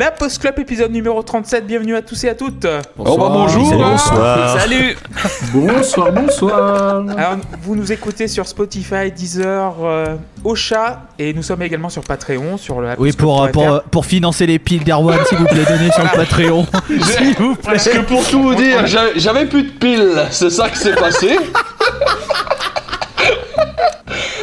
La Post Club épisode numéro 37, bienvenue à tous et à toutes. Oh bah bonjour Salut, bonsoir. Salut Bonsoir, bonsoir. Alors, vous nous écoutez sur Spotify, Deezer, euh, Ocha et nous sommes également sur Patreon, sur le Oui, pour, euh, pour, euh, pour financer les piles d'Erwan, s'il vous plaît, donnez sur le Patreon. S'il vous plaît. Parce que pour tout vous dire, j'avais- j'avais plus de piles, c'est ça qui s'est passé?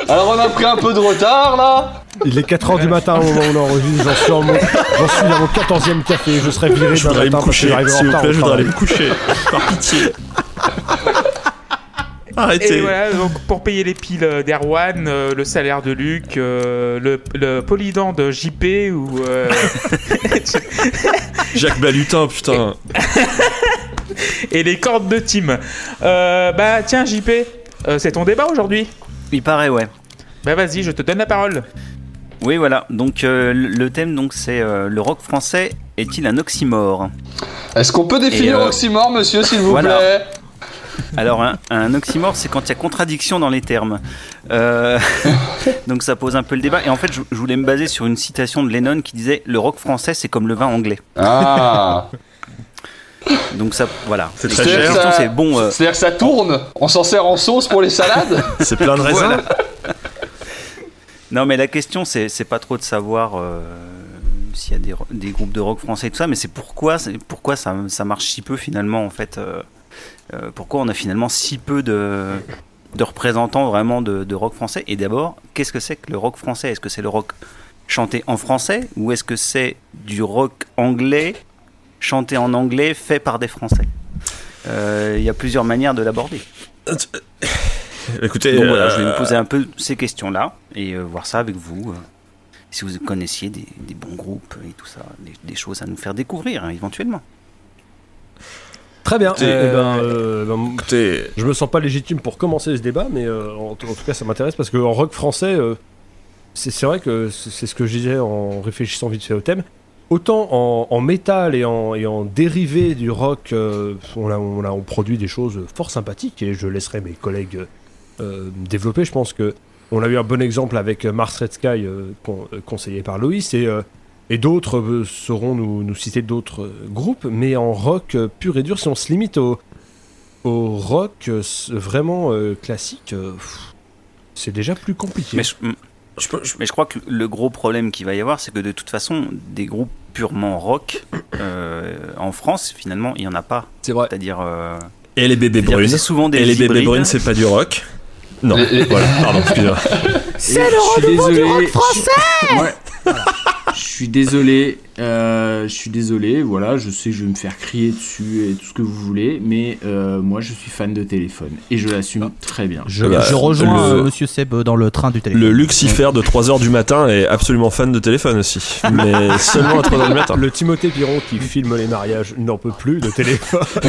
Alors on a pris un peu de retard là. Il est 4h du matin au moment où on enregistre, j'en suis, en mon- j'en suis à mon 14e café, je serai viré Je d'un voudrais aller matin me parce que coucher, s'il vous plaît, je voudrais aller me coucher. Par pitié. Et Arrêtez. voilà, donc pour payer les piles euh, d'Erwan, euh, le salaire de Luc, euh, le, le polydent de JP ou. euh, Jacques Balutin, putain. et les cordes de Tim. Euh, bah tiens, JP, euh, c'est ton débat aujourd'hui? Il paraît, ouais. Bah vas-y, je te donne la parole. Oui, voilà. Donc euh, le le thème, donc, c'est euh, le rock français est-il un oxymore? Est-ce qu'on peut définir euh, oxymore, monsieur, s'il vous voilà. plaît? Alors, un, un oxymore, c'est quand il y a contradiction dans les termes. Euh, donc ça pose un peu le débat. Et en fait, je, je voulais me baser sur une citation de Lennon qui disait le rock français, c'est comme le vin anglais. Ah. Donc ça, voilà. C'est très cher. c'est bon. euh, C'est-à-dire que ça tourne On s'en sert en sauce pour les salades? C'est plein de raisins. Voilà. Non, mais la question, c'est pas trop de savoir euh, s'il y a des, ro- des groupes de rock français et tout ça, mais c'est pourquoi, pourquoi ça, marche si peu finalement, en fait. euh, euh, pourquoi on a finalement si peu de, représentants vraiment de, rock français? Et d'abord, qu'est-ce que c'est que le rock français? Est-ce que c'est le rock chanté en français ou est-ce que c'est du rock anglais chanté en anglais fait par des Français? Il y a plusieurs manières de l'aborder. Écoutez, Donc voilà, je vais euh, me poser un peu ces questions-là et euh, voir ça avec vous. euh, si vous connaissiez des, des bons groupes et tout ça, des, des choses à nous faire découvrir hein, éventuellement. Très bien. Écoutez, Eh ben, euh, ben, écoutez, je me sens pas légitime pour commencer ce débat, mais euh, en, en tout cas ça m'intéresse parce qu'en rock français, euh, c'est vrai que c'est ce que je disais en réfléchissant vite fait au thème. Autant en, en métal et en, et en dérivé du rock, euh, on, a, on, a- on produit des choses fort sympathiques et je laisserai mes collègues euh, développer. Je pense que on a eu un bon exemple avec Mars Red Sky, euh, con- euh, conseillé par Loïs, et, euh, et d'autres euh, sauront nous, nous citer d'autres euh, groupes, mais en rock euh, pur et dur, si on se limite au, au rock euh, vraiment euh, classique, euh, c'est déjà plus compliqué. Mais je, je peux- je- mais je crois que le gros problème qu'il va y avoir, c'est que de toute façon, des groupes purement rock euh, en France, finalement, il n'y en a pas. C'est vrai. C'est-à-dire. euh, Et les bébés brunes. c'est souvent des Et les bébés brunes, c'est pas du rock. Non, Les- les- voilà, pardon, excusez-moi. C'est le renouveau du rock français Ouais. voilà. Je suis désolé, euh, je suis désolé, voilà, je sais que je vais me faire crier dessus et tout ce que vous voulez, mais euh, moi je suis fan de téléphone et je l'assume très bien. Je, Bah, je rejoins le- euh, Monsieur Seb dans le train du téléphone. Le Lucifer de 3h du matin est absolument fan de téléphone aussi. Mais seulement à 3h du matin. Le Timothée Piron qui filme les mariages n'en peut plus de téléphone.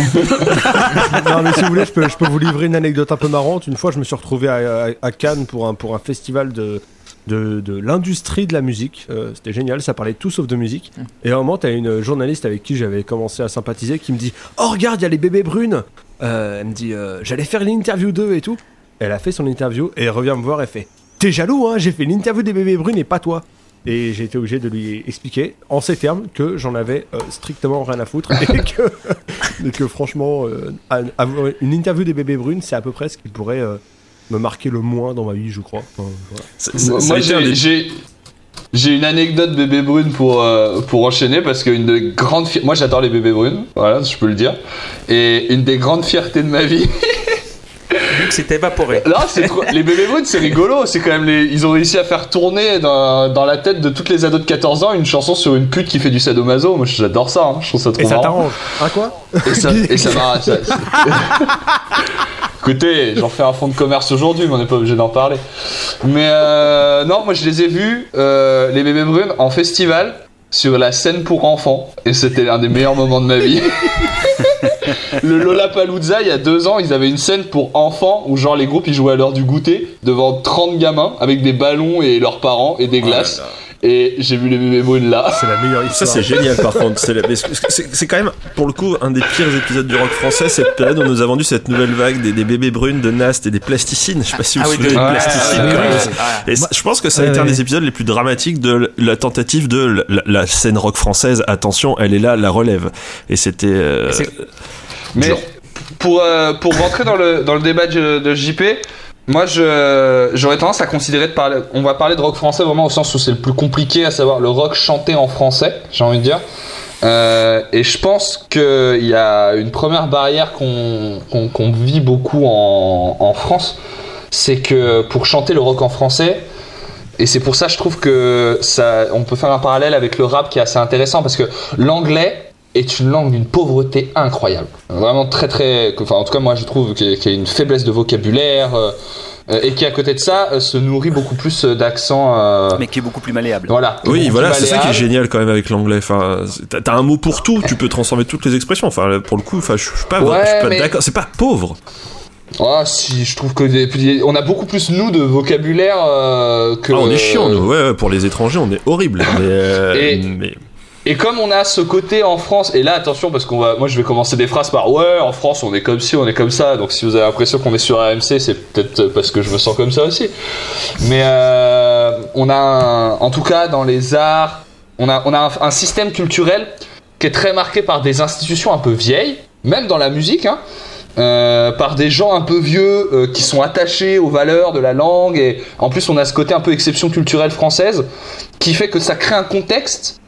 non mais si vous voulez, je peux, je peux vous livrer une anecdote un peu marrante. Une fois, je me suis retrouvé à, à- à Cannes pour un, pour un festival de, de, de l'industrie de la musique. Euh, C'était génial, ça parlait tout sauf de musique. Et à un moment, t'as une journaliste avec qui j'avais commencé à sympathiser qui me dit « Oh regarde, il y a les bébés brunes Euh, Elle me dit euh, J'allais faire l'interview d'eux et tout. » Elle a fait son interview et elle revient me voir et fait « T'es jaloux, hein J'ai fait l'interview des bébés brunes et pas toi !» Et j'ai été obligé de lui expliquer en ces termes que j'en avais euh, strictement rien à foutre et que, et que franchement, euh, avoir une interview des bébés brunes, c'est à peu près ce qui pourrait euh, me marquer le moins dans ma vie, je crois. Enfin, voilà. C'est- c'est- Moi, j'ai- des- j'ai j'ai une anecdote bébé brune pour, euh, pour enchaîner parce qu'une des grandes fi- moi j'adore les bébés brunes, voilà, je peux le dire. Et une des grandes fiertés de ma vie, Luc s'est évaporé. là, c'est trop- les bébés brunes, c'est rigolo, c'est quand même les ils ont réussi à faire tourner dans, dans la tête de toutes les ados de 14 ans une chanson sur une pute qui fait du sadomaso. Moi j'adore ça, hein. je trouve ça trop Et ça marrant. t'arrange Hein, quoi Et ça, et ça m'a. ça- ça- Écoutez, j'en fais un fonds de commerce aujourd'hui, mais on n'est pas obligé d'en parler. Mais euh, non, moi je les ai vus, euh, les bébés brunes, en festival, sur la scène pour enfants. Et c'était l'un des meilleurs moments de ma vie. Le Lollapalooza, il y a deux ans, ils avaient une scène pour enfants où, genre, les groupes ils jouaient à l'heure du goûter devant 30 gamins avec des ballons et leurs parents et des glaces. Et j'ai vu les bébés brunes là. C'est la meilleure Ça histoire. c'est génial par contre. C'est la- mais c'est- c'est c'est quand même pour le coup un des pires épisodes du rock français cette période où on nous a vendu cette nouvelle vague des, des bébés brunes de Nast et des plasticines. Je sais pas si vous Ah vous oui, souvenez de- des ouais, plasticines. ouais, quand ouais, même. ouais. Et c- je pense que ça a Ouais, été un des épisodes les plus dramatiques de la tentative de la, la scène rock française. Attention, elle est là, la relève. Et c'était. euh, Mais pour, euh, pour rentrer dans le, dans le débat de, de JP, moi j'aurais tendance à considérer de parler. On va parler de rock français vraiment au sens où c'est le plus compliqué, à savoir le rock chanté en français, j'ai envie de dire. Euh, et je pense qu'il y a une première barrière qu'on, qu'on vit beaucoup en, en France, c'est que pour chanter le rock en français, et c'est pour ça je trouve que ça, on peut faire un parallèle avec le rap qui est assez intéressant parce que l'anglais est une langue d'une pauvreté incroyable. Vraiment très très... Enfin en tout cas moi je trouve qu'il y a- qu'il y a une faiblesse de vocabulaire euh, euh, et qui à côté de ça euh, se nourrit beaucoup plus d'accents... euh, Mais qui est beaucoup plus malléable. Voilà. Oui, voilà, c'est ça qui est génial quand même avec l'anglais. Enfin, t'as un mot pour tout, tu peux transformer toutes les expressions. Enfin, pour le coup, enfin, je suis pas, Ouais, pas mais- d'accord. C'est pas pauvre. Ah si, je trouve que des- on a beaucoup plus nous de vocabulaire euh, que... Ah, on est chiant, nous. Ouais, ouais, pour les étrangers, on est horrible. Mais, euh, Et- mais- Et comme on a ce côté en France, et là attention parce qu'on va, moi je vais commencer des phrases par ouais en France on est comme ci, on est comme ça, donc si vous avez l'impression qu'on est sur AMC c'est peut-être parce que je me sens comme ça aussi. Mais euh, on a en tout cas dans les arts, on a, on a un, un système culturel qui est très marqué par des institutions un peu vieilles, même dans la musique, hein, euh, par des gens un peu vieux euh, qui sont attachés aux valeurs de la langue et en plus on a ce côté un peu exception culturelle française qui fait que ça crée un contexte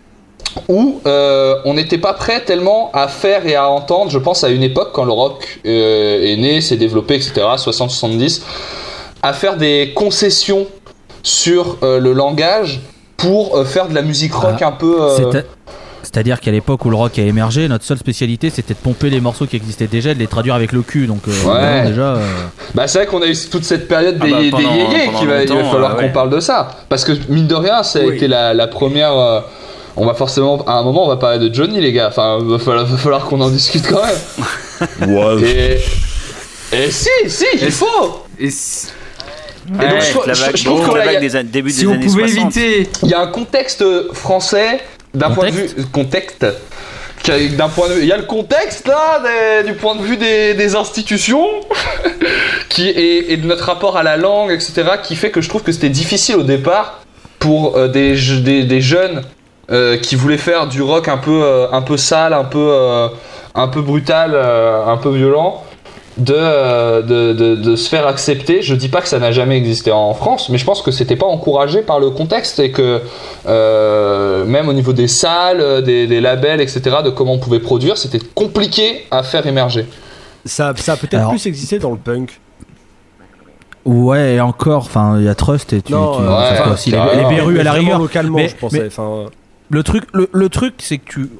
où euh, on n'était pas prêt tellement à faire et à entendre, je pense à une époque quand le rock euh, est né, s'est développé, etc., 60-70, à faire des concessions sur euh, le langage pour euh, faire de la musique rock Ah, un peu... euh, C'est- C'est-à-dire qu'à l'époque où le rock a émergé, notre seule spécialité c'était de pomper les morceaux qui existaient déjà et de les traduire avec le cul. Donc euh, déjà. euh, Bah c'est vrai qu'on a eu toute cette période Ah des, bah, des pendant- yéyés qui va, il va falloir euh, qu'on parle de ça. Parce que mine de rien, ça a Oui. été la, la première... on va forcément... À un moment, on va parler de Johnny, les gars. Enfin, va falloir, va falloir qu'on en discute quand même. Et... Et si, si, il faut Et si, Et donc, Ouais, je trouve- la je- vague, je trouve bon, que là, a- des début si des années pouvait 60. éviter. Il y a un contexte français d'un point de vue Contexte contexte qui a- d'un point de vue il y a le contexte là des- du point de vue des, des institutions qui et, et de notre rapport à la langue etc qui fait que je trouve que c'était difficile au départ pour euh, des, des jeunes euh, qui voulaient faire du rock un peu euh, un peu sale un peu euh, un peu brutal euh, un peu violent de, euh, de, de, de se faire accepter. Je dis pas que ça n'a jamais existé en France, mais je pense que c'était pas encouragé par le contexte et que euh, même au niveau des salles, des, des labels, etc., de comment on pouvait produire, c'était compliqué à faire émerger. Ça, ça a peut-être Alors- plus existé dans le punk. Ouais, et encore, enfin, il y a Trust et tu. Non, tu- euh, enfin, ouais, quoi, aussi, les, les berrues à la rigueur. localement, Mais- je pensais. mais- Le truc, le, le truc, c'est que tu.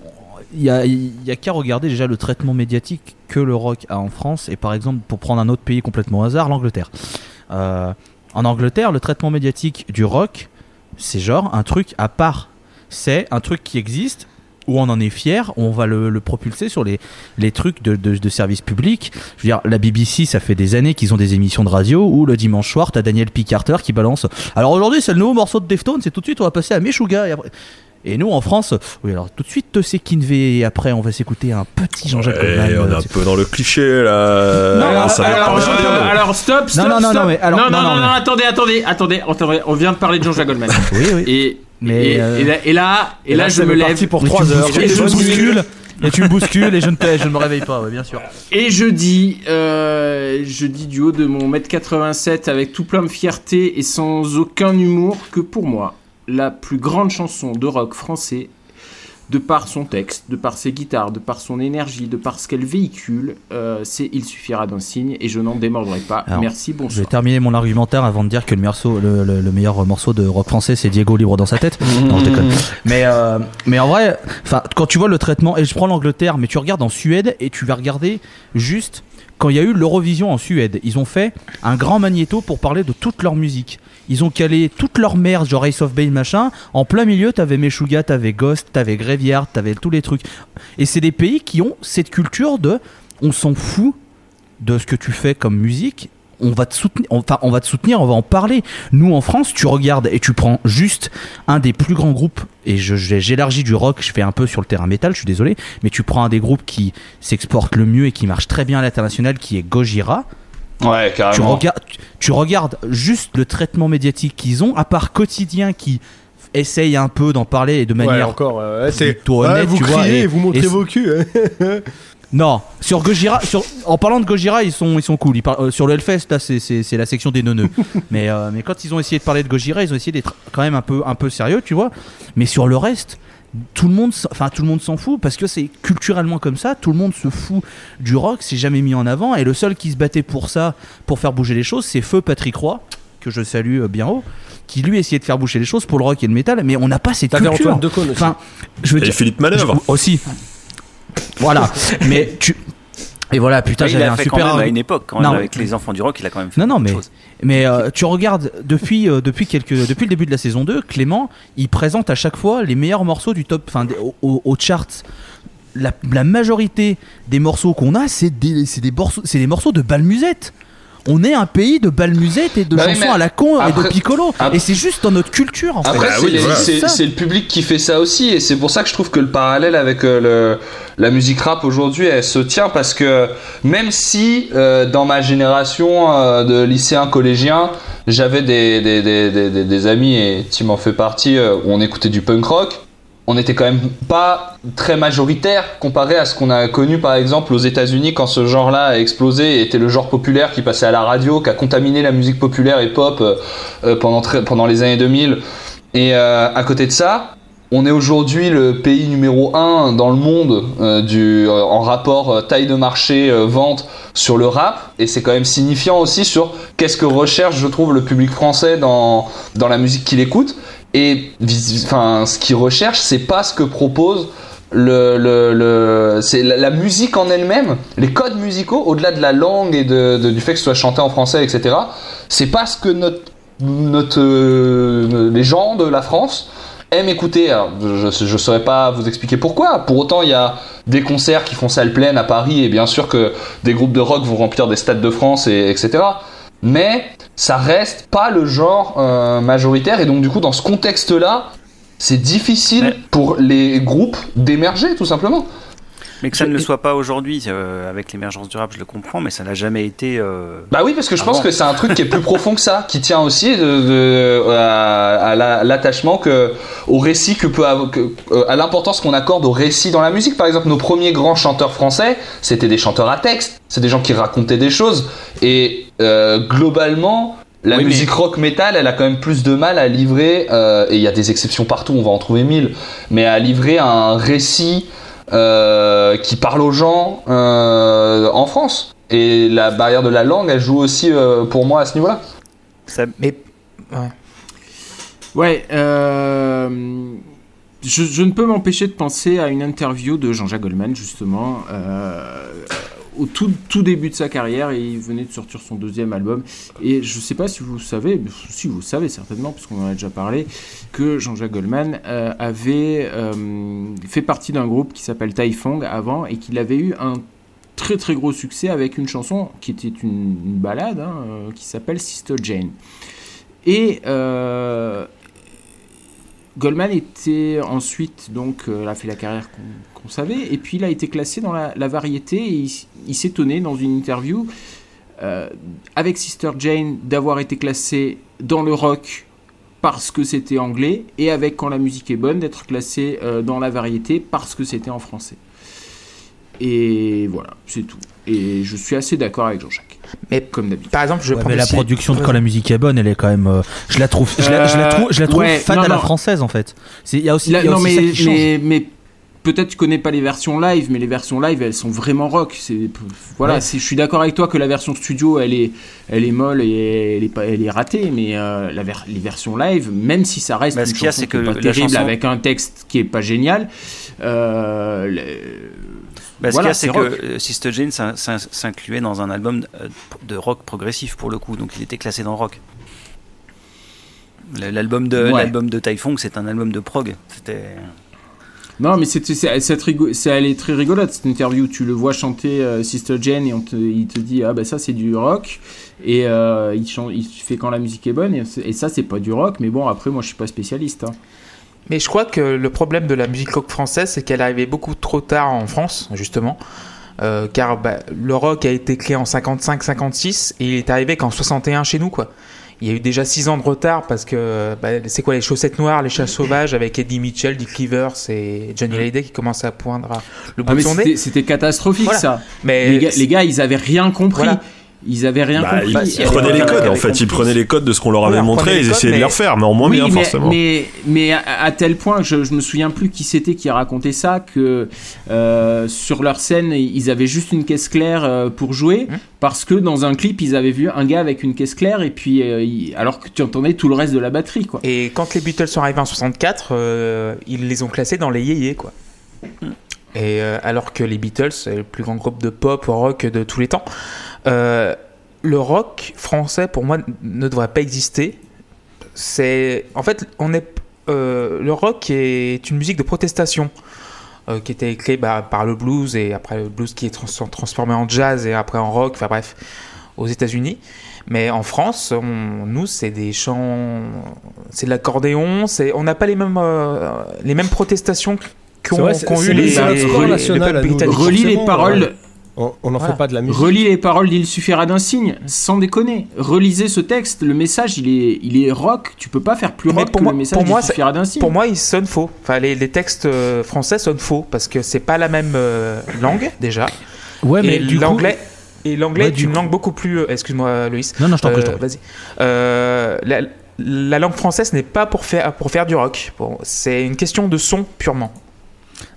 Il a, y a qu'à regarder déjà le traitement médiatique que le rock a en France, et par exemple, pour prendre un autre pays complètement au hasard, l'Angleterre. Euh, en Angleterre, le traitement médiatique du rock, c'est genre un truc à part. C'est un truc qui existe, où on en est fier, on va le, le propulser sur les, les trucs de, de, service public. Je veux dire, la BBC, ça fait des années qu'ils ont des émissions de radio où le dimanche soir, t'as Daniel P. Carter qui balance. Alors aujourd'hui, c'est le nouveau morceau de Deftones, et tout de suite, on va passer à Meshuga. Et, après... et nous, en France, oui, alors tout de suite, c'est Kinvey, et après, on va s'écouter un petit Jean-Jacques Goldman. Et on est euh, un peu dans le cliché là. Non, Ah, ça alors, euh, alors, stop, stop, Non, non, non, stop. non, mais alors- non, non, non, non, non, non, mais- attendez, attendez, attendez, attendez, on vient de parler de Jean-Jacques Goldman. Oui, oui. Et, Mais, et, euh, et là, et là, et là, je me lève parti pour Mais 3 tu me heures. Et et je bouscule, et tu me bouscules, et je ne, je ne me réveille pas, ouais, bien sûr. et je dis, euh, je dis du haut de mon mètre 87 avec tout plein de fierté et sans aucun humour que pour moi, la plus grande chanson de rock français, de par son texte, de par ses guitares, de par son énergie, de par ce qu'elle véhicule, euh, c'est Il suffira d'un signe et je n'en démordrai pas. Alors, Merci, Je vais bonsoir. terminer mon argumentaire avant de dire que le, morceau, le, le- le meilleur morceau de rock français, c'est Diego libre dans sa tête. Non, je déconne. Mais, euh, mais en vrai, quand tu vois le traitement, et je prends l'Angleterre, mais tu regardes en Suède et tu vas regarder juste quand il y a eu l'Eurovision en Suède, ils ont fait un grand magnéto pour parler de toute leur musique. Ils ont calé toute leur merde, genre Ace of Bane machin. En plein milieu, t'avais Meshuggah, t'avais Ghost, t'avais Graveyard, t'avais tous les trucs. Et c'est des pays qui ont cette culture de on s'en fout de ce que tu fais comme musique. on va te soutenir, enfin, on va te soutenir, on va en parler. Nous, en France, tu regardes et tu prends juste un des plus grands groupes, et j'élargis du rock, je fais un peu sur le terrain métal, je suis désolé, mais tu prends un des groupes qui s'exporte le mieux et qui marche très bien à l'international, qui est Gojira. Ouais, Tu, carrément. regardes, tu, tu regardes juste le traitement médiatique qu'ils ont, à part quotidien qui essaye un peu d'en parler et de Ouais, manière encore. euh, ouais, c'est. plutôt Ouais, honnête, vous tu vois, criez et- et vous montrez et- vos culs. hein. Non, sur Gojira, sur, en parlant de Gojira, ils sont, ils sont cool. Ils parlent- euh, sur le Hellfest, là, c'est, c'est, c'est la section des neuneux. mais, euh, mais quand ils ont essayé de parler de Gojira, ils ont essayé d'être quand même un peu, un peu sérieux, tu vois. Mais sur le reste, tout le monde, enfin tout le monde s'en fout parce que c'est culturellement comme ça. Tout le monde se fout du rock, c'est jamais mis en avant. Et le seul qui se battait pour ça, pour faire bouger les choses, c'est Feu Patrick Roy, que je salue euh, bien haut, qui lui essayait de faire bouger les choses pour le rock et le métal. Mais on n'a pas cette culture. Antoine Decaune aussi. Enfin, je veux Et dire, Philippe Manœuvre. je- aussi. Voilà. mais tu. Et voilà, putain, j'avais un fait super. quand même à une époque, quand même, avec les enfants du rock, il a quand même fait Non, non, mais-. Mais euh, tu regardes depuis euh, depuis quelques depuis le début de la saison 2, Clément, il présente à chaque fois les meilleurs morceaux du top, enfin au, au- charts. La, la majorité des morceaux qu'on a, c'est des c'est des morceaux c'est des morceaux de balmusette. On est un pays de balmusette et de Bah chansons mais à la con et de piccolo. après- et c'est juste dans notre culture en fait. Après, Ah c'est oui, les- voilà. c'est Ça. c'est le public qui fait ça aussi, et c'est pour ça que je trouve que le parallèle avec euh, le, la musique rap aujourd'hui, elle se tient parce que même si euh, dans ma génération euh, de lycéens collégiens, j'avais des, des, des, des, des- des amis, et Tim en fait partie, euh, où on écoutait du punk rock, on n'était quand même pas très majoritaire comparé à ce qu'on a connu par exemple aux États-Unis quand ce genre-là a explosé et était le genre populaire qui passait à la radio, qui a contaminé la musique populaire et pop euh, euh, pendant, pendant les années 2000. Et euh, à côté de ça, on est aujourd'hui le pays numéro 1 dans le monde en rapport taille de marché, vente sur le rap. Et c'est quand même signifiant aussi sur qu'est-ce que recherche, je trouve, le public français dans, dans la musique qu'il écoute. Et enfin, ce qu'il recherche, c'est pas ce que propose le, le, le- c'est la, musique en elle-même, les codes musicaux, au-delà de la langue et de- du fait que ce soit chanté en français, etc. C'est pas ce que notre, notre, euh, les gens de la France aiment écouter. Alors, je ne saurais pas vous expliquer pourquoi. Pour autant, il y a des concerts qui font salle pleine à Paris et bien sûr que des groupes de rock vont remplir des stades de France, et, etc. Mais ça reste pas le genre euh, majoritaire et donc du coup dans ce contexte-là, c'est difficile pour les groupes d'émerger tout simplement. Mais que ça ne le soit pas aujourd'hui, euh, avec l'émergence du rap, je le comprends, mais ça n'a jamais été. euh, Bah oui, parce que je pense que c'est un truc qui est plus profond que ça, qui tient aussi de, de- à, à la- l'attachement que au récit que peut avoir, que- euh, à l'importance qu'on accorde au récit dans la musique. Par exemple, nos premiers grands chanteurs français, c'était des chanteurs à texte, c'est des gens qui racontaient des choses. Et euh, globalement, la Oui, mais- musique rock metal, elle a quand même plus de mal à livrer, euh, et il y a des exceptions partout, on va en trouver mille, mais à livrer un récit euh, qui parle aux gens euh, en France. Et la barrière de la langue, elle joue aussi euh, pour moi à ce niveau-là. ça- Mais ouais. Ouais, euh, je, je ne peux m'empêcher de penser à une interview de Jean-Jacques Goldman, justement, euh, au tout, tout début de sa carrière, et il venait de sortir son deuxième album. Et je ne sais pas si vous savez, si vous savez certainement, puisqu'on en a déjà parlé, que Jean-Jacques Goldman euh, avait euh, fait partie d'un groupe qui s'appelle Taifong avant, et qu'il avait eu un très très gros succès avec une chanson qui était une, une balade, hein, euh, qui s'appelle Sister Jane. Et Goldman était ensuite, donc, euh, a fait la carrière qu'on savait, et puis il a été classé dans la, variété, et il, il s'étonnait dans une interview, euh, avec Sister Jane, d'avoir été classé dans le rock parce que c'était anglais, et avec Quand la musique est bonne, d'être classé euh, dans la variété parce que c'était en français. Et voilà, c'est tout. Et je suis assez d'accord avec Jean-Jacques. Mais- comme d'habitude. Par exemple, je Ouais, mais la production de quand la musique est bonne, elle est quand même. euh, je la trouve, je la, je la Euh, trouve, je la trouve ouais, fade non, à la française en fait. Il y a aussi, il y a non, aussi mais, ça qui change. mais, mais peut-être tu connais pas les versions live, mais les versions live, elles sont vraiment rock. C'est voilà, Ouais. c'est- je suis d'accord avec toi que la version studio, elle est, elle est molle et elle est pas, elle est ratée, mais euh, la ver- les versions live, même si ça reste Bah, ce une qu'il y a, qui est que pas la terrible chanson- avec un texte qui est pas génial. euh, Bah, ce Voilà, qu'il y a, c'est que euh, Sister Jane s'in- s'in- s'incluait dans un album euh, de rock progressif pour le coup, donc il était classé dans rock. L'album de Ouais. l'album de Typhon, c'est un album de prog. C'était Non, mais c'est, c'est, cette rigo- c'est- elle est très rigolote cette interview. Tu le vois chanter euh, Sister Jane et on te, il te dit ah bah ça c'est du rock et euh, il, fait quand la musique est bonne et ça c'est pas du rock. Mais bon après moi je suis pas spécialiste. hein. Mais je crois que le problème de la musique rock française, c'est qu'elle arrivée beaucoup trop tard en France, justement. Euh, car bah, le rock a été créé en 55-56 et il est arrivé qu'en 61 chez nous, quoi. Il y a eu déjà 6 ans de retard parce que bah, c'est quoi les chaussettes noires, les chats sauvages avec Eddie Mitchell, Dick Rivers et Johnny Hallyday qui commencent à poindre à- le bout Ah, de mais son c'était, nez. c'était catastrophique Voilà. ça. Mais Les gars, les gars, ils avaient rien compris. Voilà. Ils avaient rien Bah, compris. ils, prenaient les codes, en fait, ils prenaient les codes de ce qu'on leur avait Voilà, montré, ils essayaient codes, de les refaire, mais en moins oui, bien, mais, forcément. Mais, mais à, à tel point que je, je me souviens plus qui c'était qui racontait ça, que euh, sur leur scène, ils avaient juste une caisse claire euh, pour jouer, Hum. parce que dans un clip, ils avaient vu un gars avec une caisse claire, et puis euh, il- alors que tu entendais tout le reste de la batterie, quoi. Et quand les Beatles sont arrivés en 64, euh, ils les ont classés dans les yéyés, quoi. Et euh, alors que les Beatles, c'est le plus grand groupe de pop rock de tous les temps, euh, le rock français, pour moi, ne devrait pas exister. C'est, en fait, on est, euh, le rock est une musique de protestation. euh, qui était créée bah, par le blues et après le blues qui est trans- transformé en jazz et après en rock, enfin bref, aux États-Unis. Mais en France, on- nous, c'est des chants, c'est de l'accordéon, c'est, on n'a pas les mêmes, euh, les mêmes protestations qu'ont, c'est eu le- les, les- les nous. britanniques. Relis les paroles. ouais. On n'en Voilà. fait pas de la musique. Relis les paroles d'Il suffira d'un signe, sans déconner. Relisez ce texte, le message il est, il est rock, tu peux pas faire plus rock pour que moi- le message pour moi, d'Il suffira d'un signe. Pour moi, ils sonnent faux. Enfin, les, les textes euh, français sonnent faux parce que c'est pas la même euh, langue déjà. Ouais, mais et du coup. l'anglais. Et l'anglais Ouais, est une coup- langue beaucoup plus. euh, Excuse-moi, Loïs. Non, non, je t'en prie, Euh. Vas-y. Euh, la, la langue française n'est pas pour faire, pour faire du rock. Bon, c'est une question de son purement.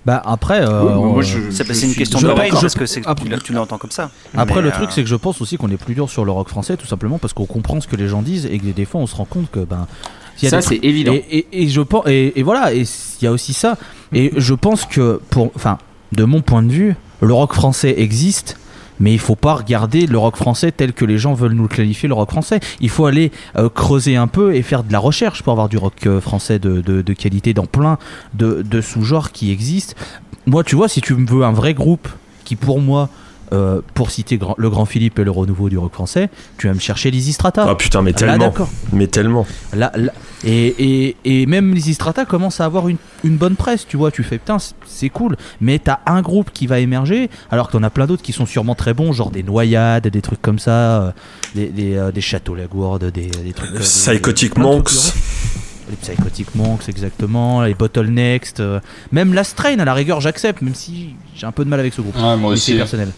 Bah après, euh, Oui, je- C'est une question d'oreille je- parce que c'est- après- tu l'entends comme ça. Après, Mais, le euh, truc, c'est que je pense aussi qu'on est plus dur sur le rock français, tout simplement parce qu'on comprend ce que les gens disent et que des fois, on se rend compte que ben. s'il y a Ça c'est évident. Et, et, et je pense et, et voilà et il y a aussi ça et je pense que pour enfin de mon point de vue le rock français existe mais il faut pas regarder le rock français tel que les gens veulent nous le qualifier le rock français. Il faut aller euh, creuser un peu et faire de la recherche pour avoir du rock euh, français de, de, de qualité dans plein de, de sous-genres qui existent. Moi tu vois si tu me veux un vrai groupe qui pour moi euh, pour citer Grand- le Grand Philippe et le renouveau du rock français, tu vas me chercher Lizzy Strata. Ah putain, mais Là, tellement. Mais tellement. Là, là- et, et, et même Lizzy Strata commence à avoir une, une bonne presse, tu vois. Tu fais putain, c'est- cool. Mais t'as un groupe qui va émerger, alors que t'en as plein d'autres qui sont sûrement très bons, genre des noyades, des trucs comme ça, euh, des, des, euh, des châteaux Lagourde, des, des trucs. euh, des- Psychotic Monks. Les Psychotic Monks, exactement. Les Bottlenext. euh, même la Strain, à la rigueur, j'accepte, même si j'ai un peu de mal avec ce groupe. Ouais, moi aussi. personnel.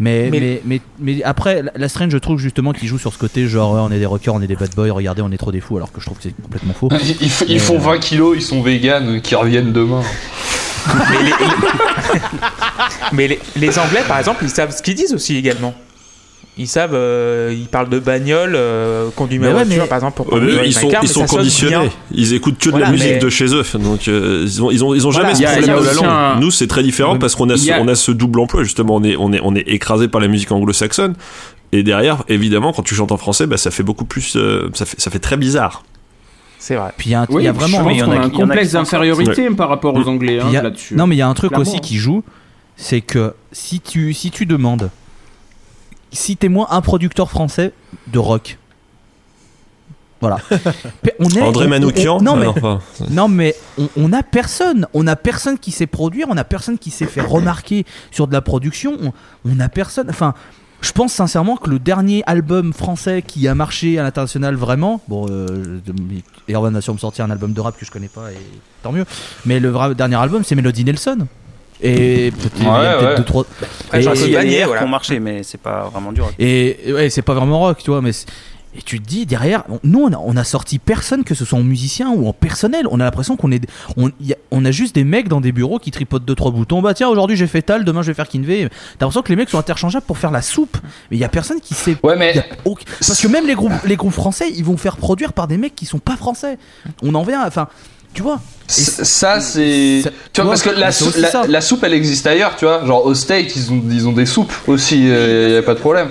Mais, mais, Mais- mais, mais, après, la- Strange, je trouve justement qu'il joue sur ce côté genre ouais, on est des rockers, on est des bad boys, regardez, on est trop des fous, alors que je trouve que c'est complètement faux. Ils, font euh, 20 kilos, ils sont véganes, euh, qui reviennent demain. Mais, les, mais les- les Anglais, par exemple, ils savent ce qu'ils disent aussi également. Ils savent, euh, ils parlent de bagnole, euh, conduire ma Mais ouais, voiture, mais- par exemple, pour Euh, ils sont, car, ils mais sont ça sonne conditionnés. Ils écoutent que de Voilà, la musique mais- de chez eux. Donc, euh, ils, ont, ils, ont, ils ont Voilà, jamais a- ce problème de la langue. un- Nous, c'est très différent parce qu'on a, ce, y a- on a ce double emploi, justement. On est, on est, on est écrasé par la musique anglo-saxonne. Et derrière, évidemment, quand tu chantes en français, bah, ça fait beaucoup plus. euh, ça, fait, ça fait très bizarre. C'est vrai. Puis il y a, un- Oui, il y a je vraiment. mais y en a un complexe d'infériorité par rapport aux Anglais Puis hein, là-dessus. Non, mais il y a un truc aussi qui joue, c'est que si tu, si tu demandes, citez-moi un producteur français de rock. Voilà. On est- André on- on- Manoukian Non, Ah, mais, non, mais on, on a personne. On a personne qui sait produire. On a personne qui s'est fait remarquer sur de la production. On, a personne. Enfin, je pense sincèrement que le dernier album français qui a marché à l'international vraiment, bon, euh, Erwan a sûrement me sortir un album de rap que je connais pas et tant mieux. Mais le vrai dernier album, c'est Melody Nelson. Et peut-être Ouais, peut-être ouais. deux, trois. Après, il y a des voilà. qui ont marché, mais c'est pas vraiment du rock. Et ouais, c'est pas vraiment rock, tu vois, mais et tu te dis derrière, nous on a, on a sorti personne, que ce soit en musicien ou en personnel. On a l'impression qu'on est, on, y a, on a juste des mecs dans des bureaux qui tripotent deux trois boutons. Bah tiens, aujourd'hui j'ai fait Tal, demain je vais faire Kinvey. T'as l'impression que les mecs sont interchangeables pour faire la soupe, mais il y a personne qui sait. Ouais, mais aucun- Parce que même les groupes, les groupes français, ils vont faire produire par des mecs qui sont pas français. On en vient, enfin, tu vois. ça, c'est. Tu vois, parce que la, la, la soupe, elle existe ailleurs, tu vois. Genre, au State, ils ont, ils ont des soupes aussi, il y a pas de problème.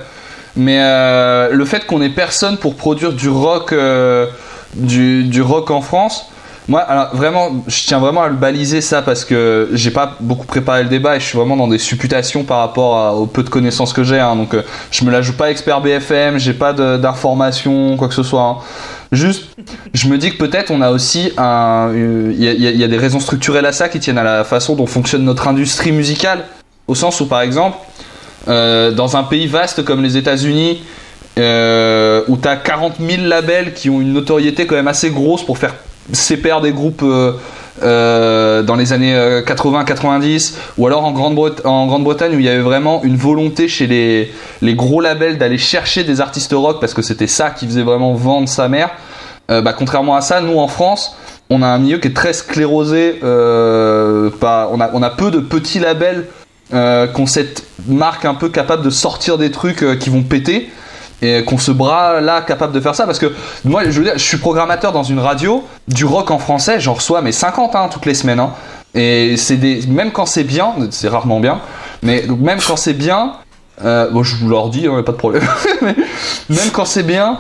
Mais euh, le fait qu'on ait personne pour produire du rock, euh, du, du rock en France, Moi, alors vraiment, je tiens vraiment à le baliser ça parce que j'ai pas beaucoup préparé le débat et je suis vraiment dans des supputations par rapport à- au peu de connaissances que j'ai. hein. donc, euh, je me la joue pas expert BFM, j'ai pas d'informations, quoi que ce soit. hein. Juste, je me dis que peut-être on a aussi un, il y, a- des raisons structurelles à ça qui tiennent à la façon dont fonctionne notre industrie musicale, au sens où par exemple, euh, dans un pays vaste comme les États-Unis, euh, où tu as 40 000 labels qui ont une notoriété quand même assez grosse pour faire CPR des groupes euh, euh, dans les années 80-90, ou alors en Grande-Bretagne où il y avait vraiment une volonté chez les, gros labels d'aller chercher des artistes rock parce que c'était ça qui faisait vraiment vendre sa mère. Euh, bah, contrairement à ça, nous en France, on a un milieu qui est très sclérosé. euh, on, a, on a peu de petits labels euh, qui ont cette marque un peu capable de sortir des trucs euh, qui vont péter et qu'on se bras là capable de faire ça parce que moi je veux dire je suis programmateur dans une radio du rock en français j'en reçois mes 50 hein, toutes les semaines hein. et c'est des même quand c'est bien c'est rarement bien mais même quand c'est bien euh, bon je vous leur dis hein, pas de problème mais même quand c'est bien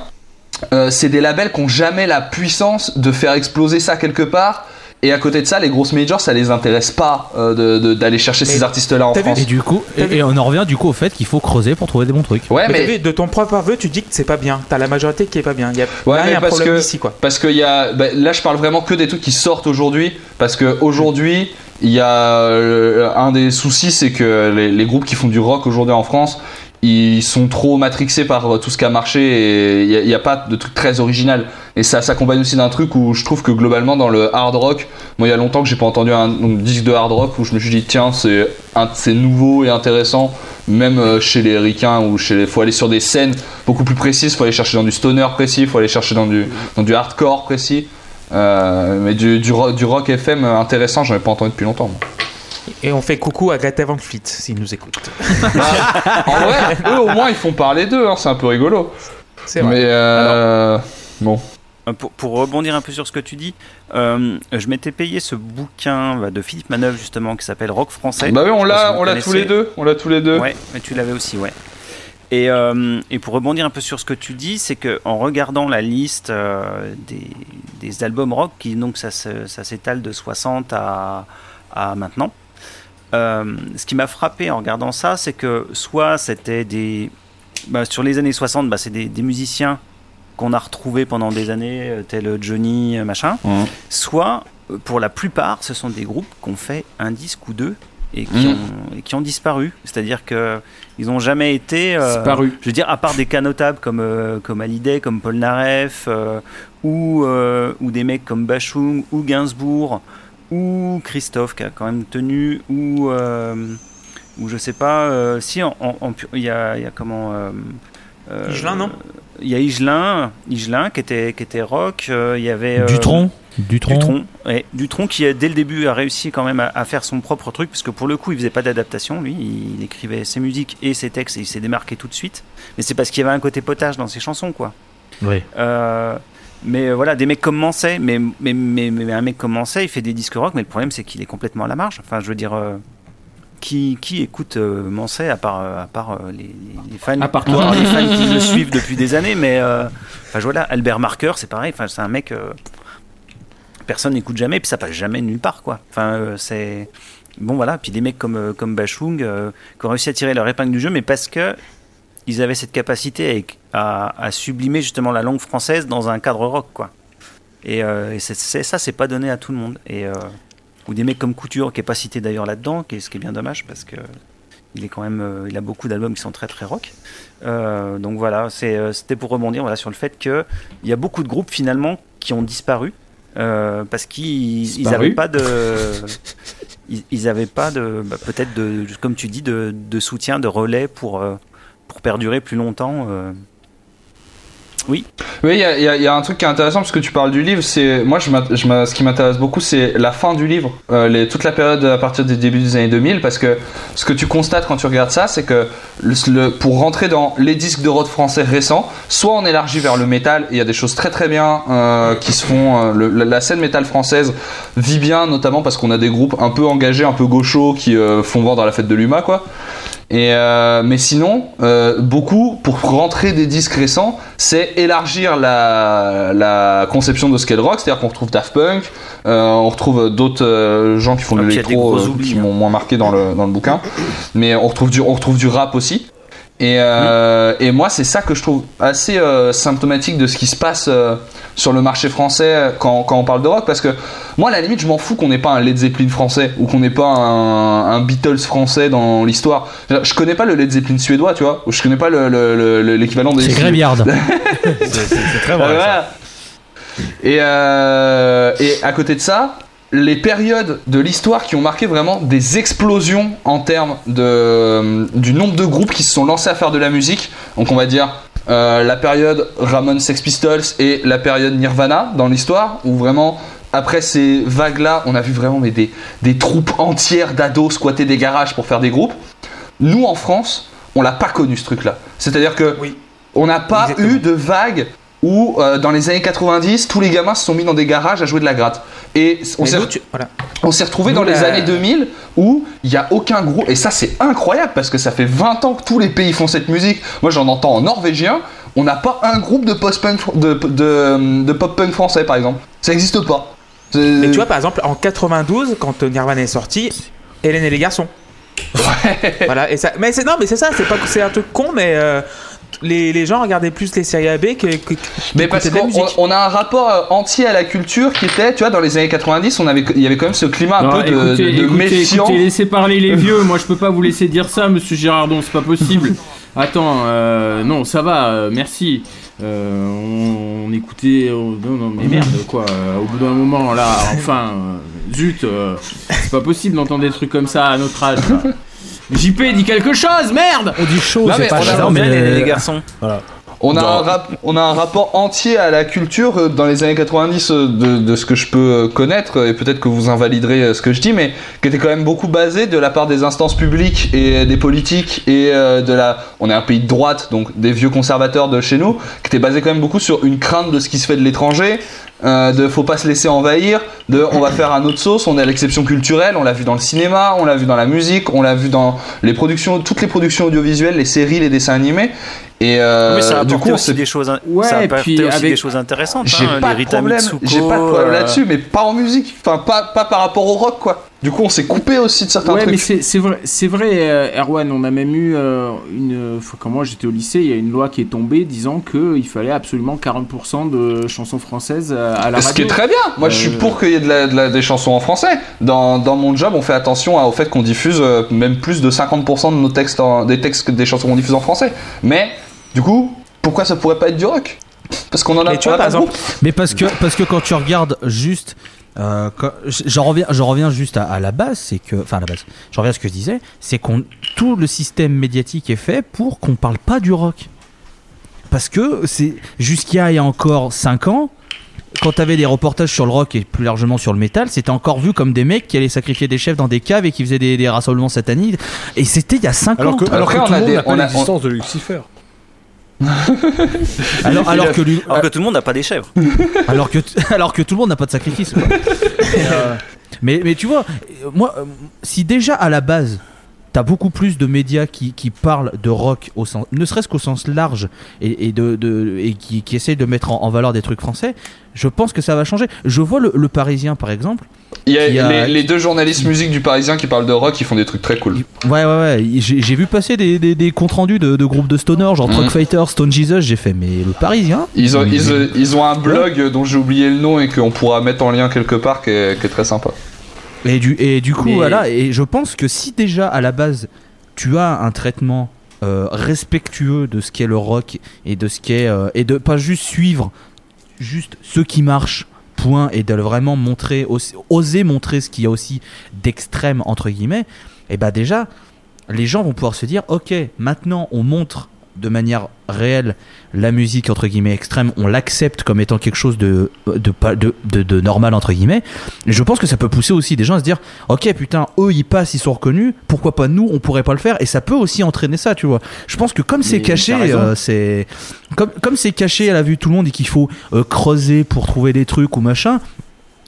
euh, c'est des labels qui ont jamais la puissance de faire exploser ça quelque part et à côté de ça les grosses majors ça les intéresse pas euh, d'aller chercher ces artistes là en vu- France Et du coup, et, on en revient du coup au fait qu'il faut creuser pour trouver des bons trucs. ouais Mais, mais t'as vu, de ton propre aveu, tu dis que c'est pas bien. T'as la majorité qui est pas bien. Il y a, Ouais, là, il y a mais un parce problème que- ici, quoi. Parce qu'il y a. bah, là, je parle vraiment que des trucs qui sortent aujourd'hui. Parce que aujourd'hui, il y a. euh, un des soucis, c'est que les, les groupes qui font du rock aujourd'hui en France, ils sont trop matrixés par euh, tout ce qui a marché et il n'y a, il pas de truc très original. Et ça s'accompagne aussi d'un truc où je trouve que globalement, dans le hard rock, moi, il y a longtemps que j'ai pas entendu un, disque de hard rock où je me suis dit, tiens, c'est nouveau et intéressant. Même euh, chez les ricains ou chez les. faut aller sur des scènes beaucoup plus précises, faut aller chercher dans du stoner précis, faut aller chercher dans du, dans du hardcore précis. Euh, mais du, du rock FM intéressant, j'en ai pas entendu depuis longtemps. moi. Et on fait coucou à Greta Van Fleet, s'ils nous écoutent. en vrai, eux au moins ils font parler d'eux, hein, c'est un peu rigolo. C'est vrai. Mais euh, bon. Euh, Pour, pour rebondir un peu sur ce que tu dis, euh, je m'étais payé ce bouquin bah, de Philippe Manœuvre justement qui s'appelle Rock français. Bah oui, on l'a, on l'a tous les deux, on l'a tous les deux. Ouais, mais tu l'avais aussi, ouais. Et, euh, et pour rebondir un peu sur ce que tu dis, c'est que en regardant la liste euh, des, des albums rock, qui donc ça, ça s'étale de 60 à, à maintenant, euh, ce qui m'a frappé en regardant ça, c'est que soit c'était des. bah, sur les années 60, bah, c'est des, des musiciens qu'on a retrouvés pendant des années, euh, tel Johnny, euh, machin, Mhm. soit pour la plupart, ce sont des groupes qui ont fait un disque ou deux et qui, Mhm. ont, et qui ont disparu. C'est-à-dire que ils n'ont jamais été. euh, Disparu. je veux dire, à part des cas notables comme, euh, comme Hallyday, comme Paul Naref, ou, ou des mecs comme Bachung, ou Gainsbourg, ou Christophe qui a quand même tenu, ou, euh, ou je sais pas, euh, si, il y, a, il y a comment. euh, euh, Higelin, non? Il y a Higelin, Higelin qui était, qui était rock, euh, il y avait. euh, Dutron, Dutron. Dutron, ouais. Dutron qui, dès le début, a réussi quand même à, à faire son propre truc, parce que pour le coup, il faisait pas d'adaptation, lui. Il, écrivait ses musiques et ses textes et il s'est démarqué tout de suite. Mais c'est parce qu'il y avait un côté potage dans ses chansons, quoi. Oui. Euh, mais euh, voilà, des mecs comme Manset, mais, mais, mais, mais un mec comme Manset, il fait des disques rock, mais le problème, c'est qu'il est complètement à la marge. Enfin, je veux dire. euh, qui, qui écoute euh, Manset à part, euh, à part les, fans À part toi. les fans qui le suivent depuis des années mais enfin voilà Albert Marker c'est pareil enfin c'est un mec personne n'écoute jamais, puis ça passe jamais nulle part, quoi. Enfin, c'est. Bon, voilà. Puis des mecs comme, comme Bachung qui ont réussi à tirer leur épingle du jeu, mais parce que ils avaient cette capacité à, à, à sublimer justement la langue française dans un cadre rock, quoi. Et, euh, et ça, c'est pas donné à tout le monde. Et, euh, ou des mecs comme Couture, qui est pas cité d'ailleurs là-dedans, ce qui est bien dommage, parce que il est quand même, euh, il a beaucoup d'albums qui sont très très rock. Donc voilà, c'était pour rebondir voilà, sur le fait qu'il y a beaucoup de groupes finalement qui ont disparu parce qu'ils ils Disparu avaient pas de, ils, ils avaient pas de, bah, peut-être de, comme tu dis, de, de soutien, de relais pour euh, pour perdurer plus longtemps. euh. Oui, Oui, il y a, un truc qui est intéressant parce que tu parles du livre. C'est moi, ce qui m'intéresse beaucoup, c'est la fin du livre, euh, toute la période à partir des débuts des années 2000, parce que ce que tu constates quand tu regardes ça, c'est que pour rentrer dans les disques de rock français récents, soit on élargit vers le métal, il y a des choses très très bien euh, qui se font. la, scène métal française vit bien, notamment parce qu'on a des groupes un peu engagés, un peu gauchos, qui font vendre à la fête de l'UMA, quoi. Et euh, mais sinon, euh, beaucoup pour rentrer des disques récents, c'est élargir la, la conception de le rock, c'est-à-dire qu'on retrouve Daft Punk, euh, on retrouve d'autres euh, gens qui font de Ah, des l'électro euh, qui hein. m'ont moins marqué dans le, dans le bouquin, mais on retrouve du, on retrouve du rap aussi. Et, euh, et moi, c'est ça que je trouve assez euh, symptomatique de ce qui se passe euh, sur le marché français quand, quand on parle de rock. Parce que moi, à la limite, je m'en fous qu'on n'ait pas un Led Zeppelin français ou qu'on n'ait pas un, un Beatles français dans l'histoire. Je connais pas le Led Zeppelin suédois, tu vois. ou Je connais pas le- le- le- le- l'équivalent des. C'est Graveyard. C'est très vrai. ça. Et, euh, et à côté de ça, les périodes de l'histoire qui ont marqué vraiment des explosions en termes de, du nombre de groupes qui se sont lancés à faire de la musique. Donc on va dire euh, la période Ramon Sex Pistols et la période Nirvana dans l'histoire, où vraiment après ces vagues-là, on a vu vraiment mais des, des troupes entières d'ados squatter des garages pour faire des groupes. Nous en France, on l'a pas connu ce truc-là. C'est-à-dire que Oui. on n'a pas Exactement. eu de vague où euh, dans les années 90, tous les gamins se sont mis dans des garages à jouer de la gratte. Et on s'est tu- voilà. retrouvé dans les années 2000 où il n'y a aucun groupe. Et ça, c'est incroyable parce que ça fait 20 ans que tous les pays font cette musique. Moi, j'en entends en norvégien. On n'a pas un groupe de post-punk, de, de, de pop-punk français, par exemple. Ça n'existe pas. Mais tu vois, par exemple, en 92, quand Nirvana est sorti, Hélène et les garçons. Voilà, et ça. Mais c'est non, mais c'est ça, c'est pas, c'est un truc con, mais euh, les, les gens regardaient plus les séries AB que. que Mais parce de qu'on a un rapport euh, entier à la culture qui était, tu vois, dans les années 90, on avait, il y avait quand même ce climat un Non, peu de, écoutez, de écoutez, méfiance. écoutez, laissez parler les vieux. Moi, je peux pas vous laisser dire ça, monsieur Girardon, c'est pas possible. Attends, euh, non, ça va, euh, merci. Euh, on, on écoutait. non, non, mais merde, quoi. euh, au bout d'un moment, là, enfin, euh, zut, euh, c'est pas possible d'entendre des trucs comme ça à notre âge. là. JP dit quelque chose, merde On dit chaud, c'est pas chaud, mais les, les garçons. On a, un rap- on a un rapport entier à la culture euh, dans les années 90 euh, de, de ce que je peux euh, connaître, et peut-être que vous invaliderez euh, ce que je dis, mais qui était quand même beaucoup basé de la part des instances publiques et des politiques et euh, de la... On est un pays de droite, donc des vieux conservateurs de chez nous, qui était basé quand même beaucoup sur une crainte de ce qui se fait de l'étranger, euh, de faut pas se laisser envahir, de on va faire un autre sauce, on est à l'exception culturelle, on l'a vu dans le cinéma, on l'a vu dans la musique, on l'a vu dans les productions, toutes les productions audiovisuelles, les séries, les dessins animés. Et euh, mais ça a du coup, aussi des choses, Ouais, ça a puis aussi avec- des choses intéressantes. J'ai hein, pas, de problème, Mitsuko, j'ai pas de problème euh, là-dessus, mais pas en musique. Enfin, pas, pas par rapport au rock, quoi. Du coup, on s'est coupé aussi de certains Ouais, mais trucs. c'est c'est vrai, c'est vrai, euh, Erwan. On a même eu euh, une. Quand moi j'étais au lycée, il y a une loi qui est tombée disant qu'il fallait absolument 40% de chansons françaises euh, à la Ce qui radio. est très bien. Moi, je suis pour qu'il y ait de la- de la- des chansons en français. Dans, dans mon job, on fait attention à- au fait qu'on diffuse euh, même plus de 50% de nos textes, en- des textes que des chansons qu'on diffuse en français. Mais, du coup, pourquoi ça pourrait pas être du rock? Parce qu'on en a Mais tu on vois, a par pas de exemple, Mais parce que, parce que quand tu regardes juste. Euh, j'en reviens, reviens juste à, à la base, c'est que, enfin à la base, j'en reviens à ce que je disais, c'est qu'on tout le système médiatique est fait pour qu'on parle pas du rock, parce que c'est jusqu'à il y a encore 5 ans, quand t'avais des reportages sur le rock et plus largement sur le métal, c'était encore vu comme des mecs qui allaient sacrifier des chefs dans des caves et qui faisaient des, des rassemblements sataniques, et c'était il y a 5 Alors ans. que, alors que tout on a le monde on a- l'existence de Lucifer. alors, alors que lui- Alors que tout le monde n'a pas des chèvres. alors que alors que tout le monde n'a pas de sacrifice quoi. Euh, mais mais tu vois moi euh, si déjà à la base t'as beaucoup plus de médias qui, qui parlent de rock au sens ne serait-ce qu'au sens large et, et de, de- et qui, qui essayent de mettre en, en valeur des trucs français je pense que ça va changer je vois le, le Parisien par exemple Il y a, Les, deux journalistes musique du Parisien qui parlent de rock, qui font des trucs très cool. ouais ouais ouais j'ai vu passer des, des, des comptes rendus de, de groupes de stoner genre. Truck Fighter Stone Jesus j'ai fait mais le Parisien Ils ont, il- ils, ils ont un blog dont j'ai oublié le nom et qu'on pourra mettre en lien quelque part qui est, qui est très sympa. Et du, et du coup, Mais- voilà, et je pense que si déjà à la base tu as un traitement euh, respectueux de ce qu'est le rock et de ce qu'est. euh, et de pas juste suivre juste ce qui marche, point, et de vraiment montrer, oser montrer ce qu'il y a aussi d'extrême, entre guillemets, et bah déjà, les gens vont pouvoir se dire ok, maintenant on montre de manière réelle la musique entre guillemets extrême, on l'accepte comme étant quelque chose de, de, de, de, de normal entre guillemets. Et je pense que ça peut pousser aussi des gens à se dire ok putain eux ils passent ils sont reconnus pourquoi pas nous on pourrait pas le faire? Et ça peut aussi entraîner ça tu vois. Je pense que comme c'est caché euh, c'est comme comme c'est caché à la vue de tout le monde et qu'il faut euh, creuser pour trouver des trucs ou machin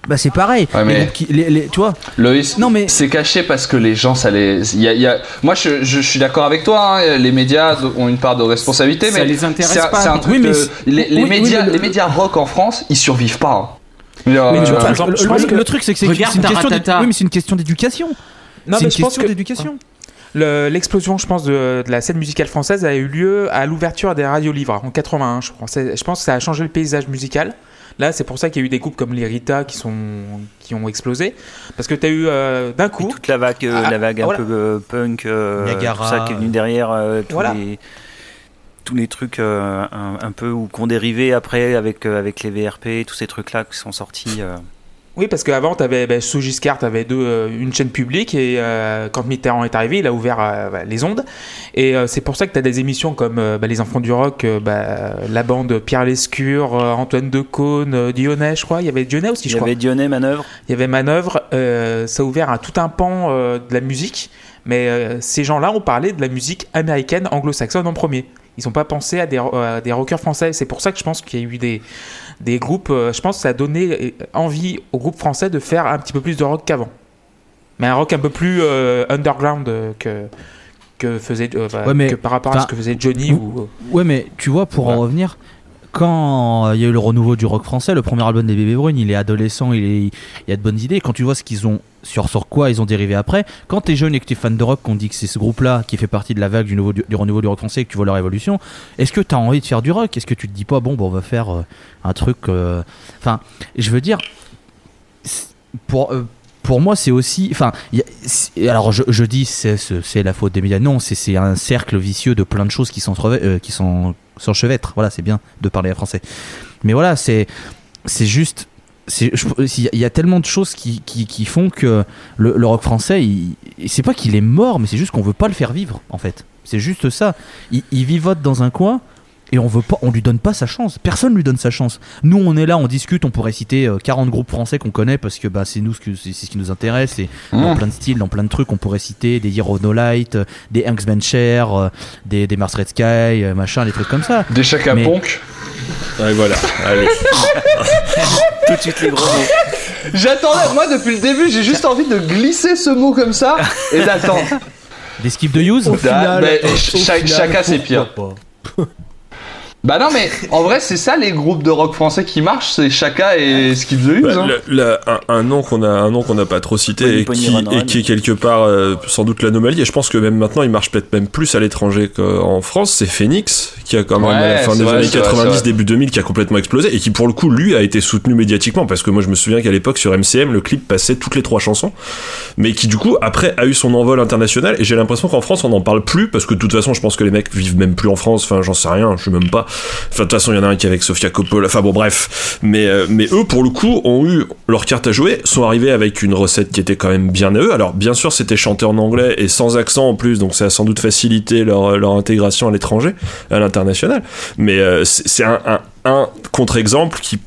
Bah c'est pareil. Ouais, Les mais- groupes qui- les- les- tu vois Loïs, Non, mais- c'est caché parce que les gens, ça les. il Y a, il y a... Moi, je, je suis d'accord avec toi. hein, Les médias ont une part de responsabilité, Ça mais les intéresse pas. C'est un truc. Oui, mais de- c'est- les, les oui, oui, médias, les médias rock en France, ils survivent pas. hein. Mais tu Euh, vois, par le- exemple, le, je pense le- que- le truc c'est que c'est Regarde c'est une question Taratata. d'édu- oui, mais c'est une question d'éducation. C'est une question que d'éducation. le- l'explosion, je pense, de, de la scène musicale française a eu lieu à l'ouverture des radios livres en 81, je crois. Je pense que ça a changé le paysage musical. Là, c'est pour ça qu'il y a eu des groupes comme les Rita qui, sont, qui ont explosé. Parce que tu as eu euh, d'un Et coup. toute la vague, euh, Ah, la vague un peu euh, punk, euh, Niagara. tout ça qui est venu derrière, euh, tous, Voilà. les, tous les trucs euh, un, un peu ou qu'on dérivé après avec, euh, avec les VRP, tous ces trucs-là qui sont sortis. Oui, parce qu'avant, ben, sous Giscard, tu avais deux, euh, une chaîne publique et euh, quand Mitterrand est arrivé, il a ouvert euh, bah, les ondes. Et c'est pour ça que tu as des émissions comme bah, Les Enfants du Rock, bah, la bande Pierre Lescure, Antoine Decaune, Dionnet, je crois. Il y avait Dionnet aussi, Il je y crois. avait Dionnet Manœuvre. Il y avait Manœuvre, ça a ouvert à tout un pan de la musique, mais ces gens-là ont parlé de la musique américaine anglo-saxonne en premier. Ils n'ont pas pensé à des, ro- à des rockers français. C'est pour ça que je pense qu'il y a eu des, des groupes. euh, je pense que ça a donné euh, envie aux groupes français de faire un petit peu plus de rock qu'avant. Mais un rock un peu plus euh, underground que, que, faisait, euh, enfin, Ouais, mais- que par rapport à ce que faisait Johnny. Ou, Ouais, mais tu vois, pour en revenir, quand il y a eu le renouveau du rock français, le premier album des Bébés Brunes, il est adolescent, il, est, il y a de bonnes idées. Quand tu vois ce qu'ils ont, sur, quoi ils ont dérivé après, quand t'es jeune et que t'es fan de rock, qu'on dit que c'est ce groupe-là qui fait partie de la vague du, du, renouveau du rock français et que tu vois leur évolution, est-ce que t'as envie de faire du rock? Est-ce que tu te dis pas, bon, bon on va faire euh, un truc. euh, Enfin, je veux dire, pour. euh, pour moi, c'est aussi. Enfin, alors je, je dis c'est la faute des médias. Non, c'est un cercle vicieux de plein de choses qui s'entreve- euh, s'enchevêtrent. Voilà, c'est bien de parler français. Mais voilà, c'est juste. Il y, a- tellement de choses qui, qui, font que le, rock français, c'est pas qu'il est mort, mais c'est juste qu'on veut pas le faire vivre, en fait. C'est juste ça. Il vivote dans un coin et on veut pas, on lui donne pas sa chance. Personne lui donne sa chance. Nous, on est là, on discute, on pourrait citer euh, 40 groupes français qu'on connaît parce que bah, c'est nous ce que c'est ce qui nous intéresse. Et dans Mmh. plein de styles, dans plein de trucs, on pourrait citer des Year of No Light, euh, des Hanksman Cher, euh, des, des Mars Red Sky, euh, machin, des trucs comme ça. Des chaka Mais- ponk. Ouais, voilà. Allez. Tout de suite les gros mots. J'attendais, moi depuis le début, j'ai juste envie de glisser ce mot comme ça et d'attendre. Des Skip de Use. Au final, mais au cha- final, chacun c'est pire. pas? Bah non, mais en vrai, c'est ça les groupes de rock français qui marchent, c'est Chaka et Skip the Use. Bah, hein. le- le- un, un nom qu'on a un nom qu'on n'a pas trop cité et qui, et est quelque part euh, sans doute l'anomalie et je pense que même maintenant il marche peut-être même plus à l'étranger qu'en France c'est Phoenix qui a quand même Ouais, à la fin des vrai, années c'est vrai, 90 c'est vrai. début 2000 qui a complètement explosé et qui pour le coup lui a été soutenu médiatiquement parce que moi je me souviens qu'à l'époque sur MCM le clip passait toutes les trois chansons mais qui du coup après a eu son envol international et j'ai l'impression qu'en France on n'en parle plus parce que de toute façon je pense que les mecs vivent même plus en France enfin j'en sais rien je sais même pas enfin de toute façon il y en a un qui est avec Sofia Coppola. Enfin bon bref. Mais euh, mais eux pour le coup ont eu leur carte à jouer sont arrivés avec une recette qui était quand même bien à eux. Alors bien sûr c'était chanté en anglais et sans accent en plus donc ça a sans doute facilité leur leur intégration à l'étranger à l'international. Mais euh, c'est un, un contre-exemple qui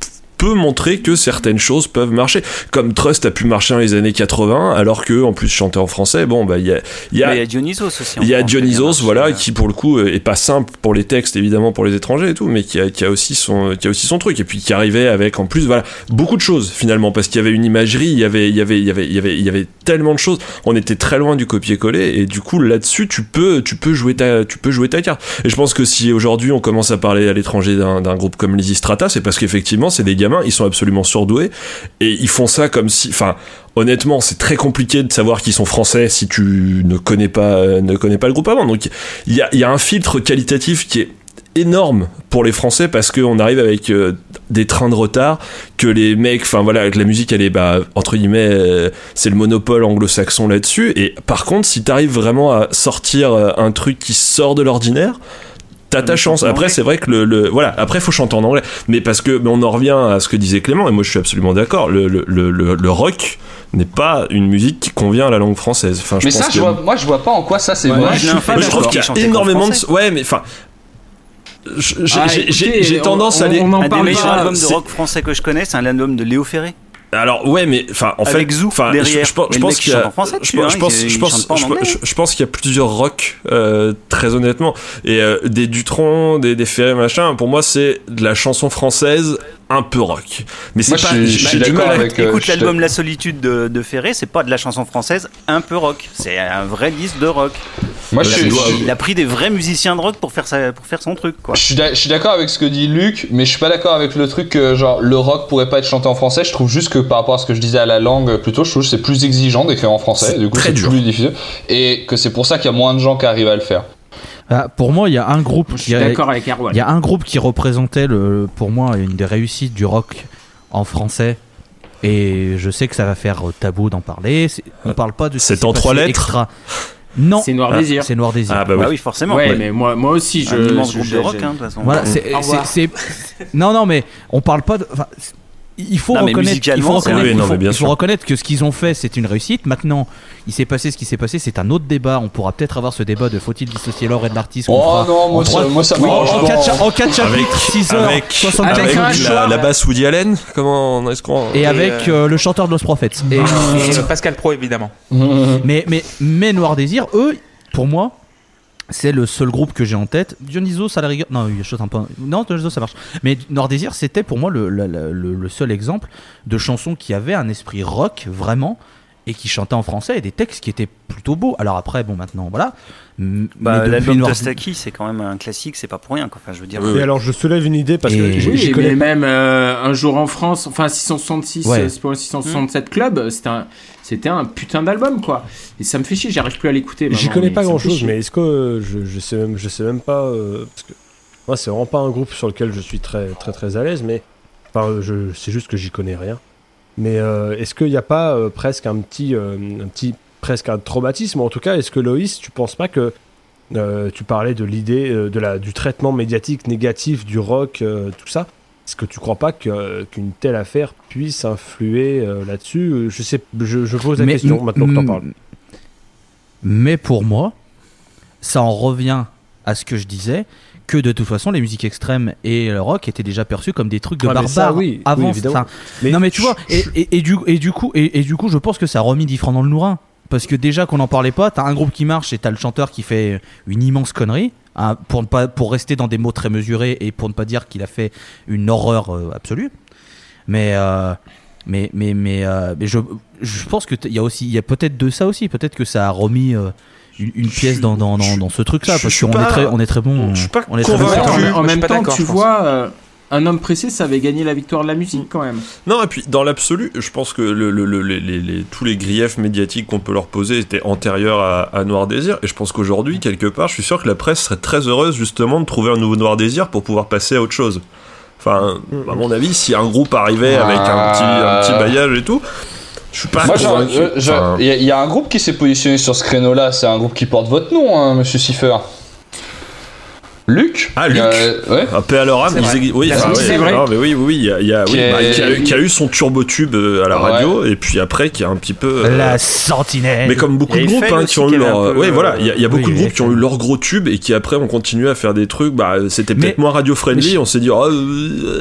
peut montrer que certaines choses peuvent marcher comme Trust a pu marcher dans les années 80 alors que en plus chanter en français bon bah il y a il y a y a Dionysos aussi. il y a Dionysos, voilà, qui pour le coup euh, est pas simple pour les textes évidemment pour les étrangers et tout, mais qui a, qui a aussi son, qui a aussi son truc et puis qui arrivait avec en plus voilà beaucoup de choses finalement parce qu'il y avait une imagerie, il y avait, il y avait, il y avait, il y avait, il y avait tellement de choses. On était très loin du copier-coller et du coup là-dessus tu peux, tu peux jouer ta, tu peux jouer ta carte. Et je pense que si aujourd'hui on commence à parler à l'étranger d'un d'un groupe comme Lizzy Strata, c'est parce qu'effectivement c'est des ils sont absolument surdoués et ils font ça comme si, enfin honnêtement, c'est très compliqué de savoir qu'ils sont français si tu ne connais pas, ne connais pas le groupe avant. Donc, il y a, il y a un filtre qualitatif qui est énorme pour les Français parce qu'on arrive avec euh, des trains de retard que les mecs, enfin voilà, que la musique elle est bah, entre guillemets, euh, c'est le monopole anglo-saxon là-dessus. Et par contre, si t'arrives vraiment à sortir euh, un truc qui sort de l'ordinaire, T'as ta chance. Après, c'est vrai que le, le- voilà. Après, faut chanter en anglais. Mais parce que, mais on en revient à ce que disait Clément. Et moi, je suis absolument d'accord. Le, le, le, le- le rock n'est pas une musique qui convient à la langue française. Enfin, je Mais pense ça, que- je vois, moi, je vois pas en quoi ça c'est Ouais, vrai. moi, je un moi, je trouve qu'il y a énormément de. Ouais, mais enfin. J'ai Ah, on- tendance à aller. on en Un des parle meilleurs pas, albums de rock français que je connais, c'est un album de Léo Ferré. Alors ouais, mais enfin en Avec fait, Zou enfin je, je pense- je qu'il y a, français je pense, hein, je pense, je pense, je- qu'il y a plusieurs rock euh, très honnêtement et euh, des Dutron, des des Ferré machin. Pour moi, c'est de la chanson française un peu rock. Mais c'est pas. j'ai- je suis j'ai du d'accord mal avec- euh, Écoute je- l'album La Solitude de, de Ferré, c'est pas de la chanson française un peu rock, c'est un vrai disque de rock. Moi, je dois- je suis- Il a pris des vrais musiciens de rock pour faire, sa, pour faire son truc, quoi. je suis d'accord avec ce que dit Luc, mais je suis pas d'accord avec le truc que genre le rock pourrait pas être chanté en français. Je trouve juste que par rapport à ce que je disais à la langue, plutôt, je trouve que c'est plus exigeant d'écrire en français. C'est Du coup, c'est plus difficile, et que c'est pour ça qu'il y a moins de gens qui arrivent à le faire. Ah, pour moi, il y a un groupe Je qui suis a- d'accord avec Erwan. Il y a un groupe qui représentait, le, pour moi, une des réussites du rock en français. Et je sais que ça va faire euh, tabou d'en parler. C'est- On parle pas de. ce C'est s'est en trois lettres extra. Non, C'est Noir Ah, Désir. c'est Noir Désir. Ah bah Bah oui. oui, forcément. ouais, Ouais. mais moi, moi aussi, je. un immense je- groupe de j'ai- rock, hein, de toute façon. Voilà, c'est, non, non, mais on parle pas de. enfin, il faut Non, reconnaître, il faut reconnaître, Oui, il non, faut- il faut reconnaître que ce qu'ils ont fait, c'est une réussite. Maintenant, il s'est passé ce qui s'est passé, c'est un autre débat. On pourra peut-être avoir ce débat de faut-il dissocier l'or et de l'artiste. Oh fera non, moi en ça, moi ça Oui, en pas. 4 cha- en quatre Avec, chapitres, 6 heures, avec, 75 avec la, basse Woody Allen, comment est-ce qu'on et Et, avec euh, euh, le chanteur de Los Prophets. Et, Et Pascal Pro, évidemment. mais, mais, mais Noir Désir, eux, pour moi, c'est le seul groupe que j'ai en tête. Dionysos, à la rigueur. Non, il chante un peu. Non, Dionysos, ça marche. Mais Noir Désir, c'était pour moi le seul exemple de chanson qui avait un esprit rock, vraiment, et qui chantait en français, et des textes qui étaient plutôt beaux. Alors après, bon, maintenant, voilà. Bah, L'album Noir- Tostaki, c'est quand même un classique, c'est pas pour rien, quoi. Enfin, je veux dire. Oui, Et alors, je soulève une idée parce que Et- Oui, connais même euh, un jour en France, enfin 666, Ouais. euh, c'est pour le 667 Club, c'était un, c'était un putain d'album quoi. Et ça me fait chier, j'arrive plus à l'écouter. J'y connais pas grand chose, mais est-ce que euh, je, je sais même, je sais même pas euh, parce que moi c'est vraiment pas un groupe sur lequel je suis très très très à l'aise, mais enfin, euh, je c'est juste que j'y connais rien. Mais euh, est-ce qu'il n'y a pas euh, presque un petit euh, un petit presque un traumatisme En tout cas, est-ce que Loïs, tu penses pas que tu parlais de l'idée de la du traitement médiatique négatif du rock, tout ça? Est-ce que tu crois pas qu'une telle affaire puisse influer là-dessus? Je sais, je, je pose la Mais- question maintenant que t'en parles. Mais pour moi, ça en revient à ce que je disais, que de toute façon, les musiques extrêmes et le rock étaient déjà perçus comme des trucs de Ah, mais barbares ça, oui, oui, avant. évidemment. enfin, non mais tu vois, et, et- et du, et, du coup, et, et du coup, je pense que ça a remis 10 francs dans le nourrin. Parce que déjà qu'on n'en parlait pas, t'as un groupe qui marche et t'as le chanteur qui fait une immense connerie, hein, pour, ne pas, pour rester dans des mots très mesurés et pour ne pas dire qu'il a fait une horreur euh, absolue. Mais, euh, mais, mais, mais, euh, mais je, je pense qu'il y a aussi, il y a peut-être de ça aussi, peut-être que ça a remis une, une pièce dans, dans, dans, dans ce truc-là, je parce suis qu'on est très, on est très bon. je suis pas on est très convaincu. bon. En, même temps, tu vois, euh, un homme pressé, ça avait gagné la victoire de la musique quand même. Non, et puis dans l'absolu, je pense que le, le- le- les, les- les- tous les griefs médiatiques qu'on peut leur poser étaient antérieurs à, à Noir Désir. Et je pense qu'aujourd'hui, quelque part, je suis sûr que la presse serait très heureuse justement de trouver un nouveau Noir Désir pour pouvoir passer à autre chose. Enfin, à mon avis, si un groupe arrivait avec un petit, un petit bailliage et tout, je suis pas Moi, il y, y a un groupe qui s'est positionné sur ce créneau-là. C'est un groupe qui porte votre nom, hein, Monsieur Cipher. Luc. Ah, Luc. Euh, ouais. Un paix à leur âme, exi- oui, La musique, oui, c'est vrai. non, mais oui, oui, oui, il y a, il y a- Qui oui, bah, qui a- qui a eu son turbo tube euh, à la Ouais. radio, et puis après qui a un petit peu. euh, La sentinelle. Mais comme beaucoup Et de groupes hein, qui ont eu leur. peu, ouais, voilà, il y a, il y a oui, beaucoup de groupes qui ont eu leur gros tube et qui après ont continué à faire des trucs. Bah, c'était peut-être Mais- moins radio-friendly. On s'est dit, ah, euh,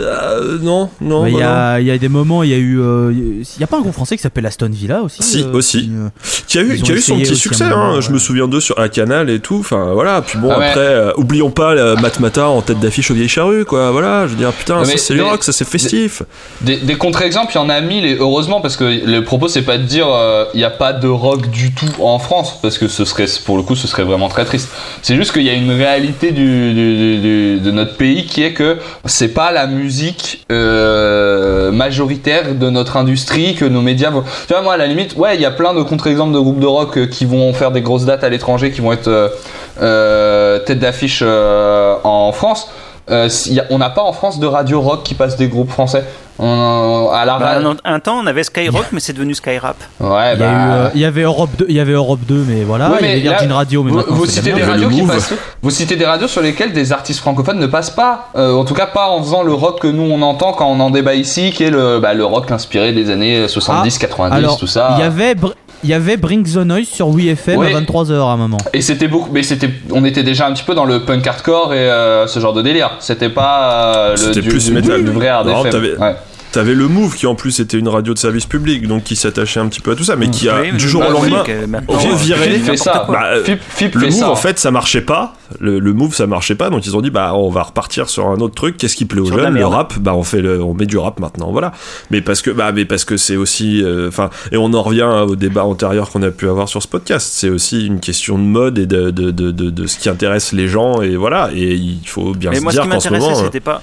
euh, non, non. Il y, a, il y a des moments, il y a eu. Il y a pas un groupe français qui s'appelle Aston Villa aussi Si, euh, aussi. qui, euh, Qui a eu, ils qui a ont eu son petit succès. hein. Je me souviens d'eux sur un canal et tout. Enfin, voilà. Puis bon, Ah ouais. après, euh, oublions pas euh, Matmata en tête d'affiche au Vieille Charrue, quoi. Voilà, je veux dire, putain, ça c'est du rock, ça c'est festif. Des, des contre-exemples, il y en a mille et heureusement parce que le propos c'est pas de dire euh, il n'y a pas de rock du tout en France parce que ce serait pour le coup ce serait vraiment très triste. C'est juste qu'il y a une réalité du, du- du- du- de notre pays qui est que c'est pas la musique euh, majoritaire de notre industrie que nos médias vont. Tu vois moi à la limite ouais il y a plein de contre-exemples de groupes de rock euh, qui vont faire des grosses dates à l'étranger qui vont être euh, euh, tête d'affiche euh, en France. Euh, a- on n'a pas en France de radio rock qui passe des groupes français. On- à la Bah, radio. un, un temps, on avait Skyrock, mais c'est devenu Skyrap. Ouais, il y, a eu, bah. euh, il y avait Europe 2, il y avait Europe 2 mais voilà. Ouais, il y avait Virgin là, Radio, mais vous, maintenant vous citez des radios qui passent. Vous citez des radios sur lesquelles des artistes francophones ne passent pas. Euh, en tout cas, pas en faisant le rock que nous on entend quand on en débat ici, qui est le, bah, le rock inspiré des années 70, 90, Alors, tout ça. il y avait Br- il y avait Bring the Noise sur Ouais. à 23h à un moment. Et c'était beaucoup, mais c'était, on était déjà un petit peu dans le punk hardcore et euh, ce genre de délire. C'était pas euh, le C'était du, plus du- métal. du vrai hard Non, FM. t'avais- Ouais. T'avais le Move qui en plus était une radio de service public, donc qui s'attachait un petit peu à tout ça, mais qui a Oui, du jour au lendemain reviré. euh, Fip fait ça. Bah, euh, Fip, Fip Le fait move ça. en fait ça marchait pas. Le, le move ça marchait pas donc ils ont dit bah on va repartir sur un autre truc. Qu'est-ce qui plaît aux Sur jeunes? Le rap bah on fait le, on met du rap maintenant voilà. Mais parce que bah mais parce que c'est aussi euh, enfin et on en revient au débat antérieur qu'on a pu avoir sur ce podcast. C'est aussi une question de mode et de de, de, de, de ce qui intéresse les gens et voilà et il faut bien Mais se moi, ce dire qui qu'en ce m'intéressait, moment euh, c'était pas.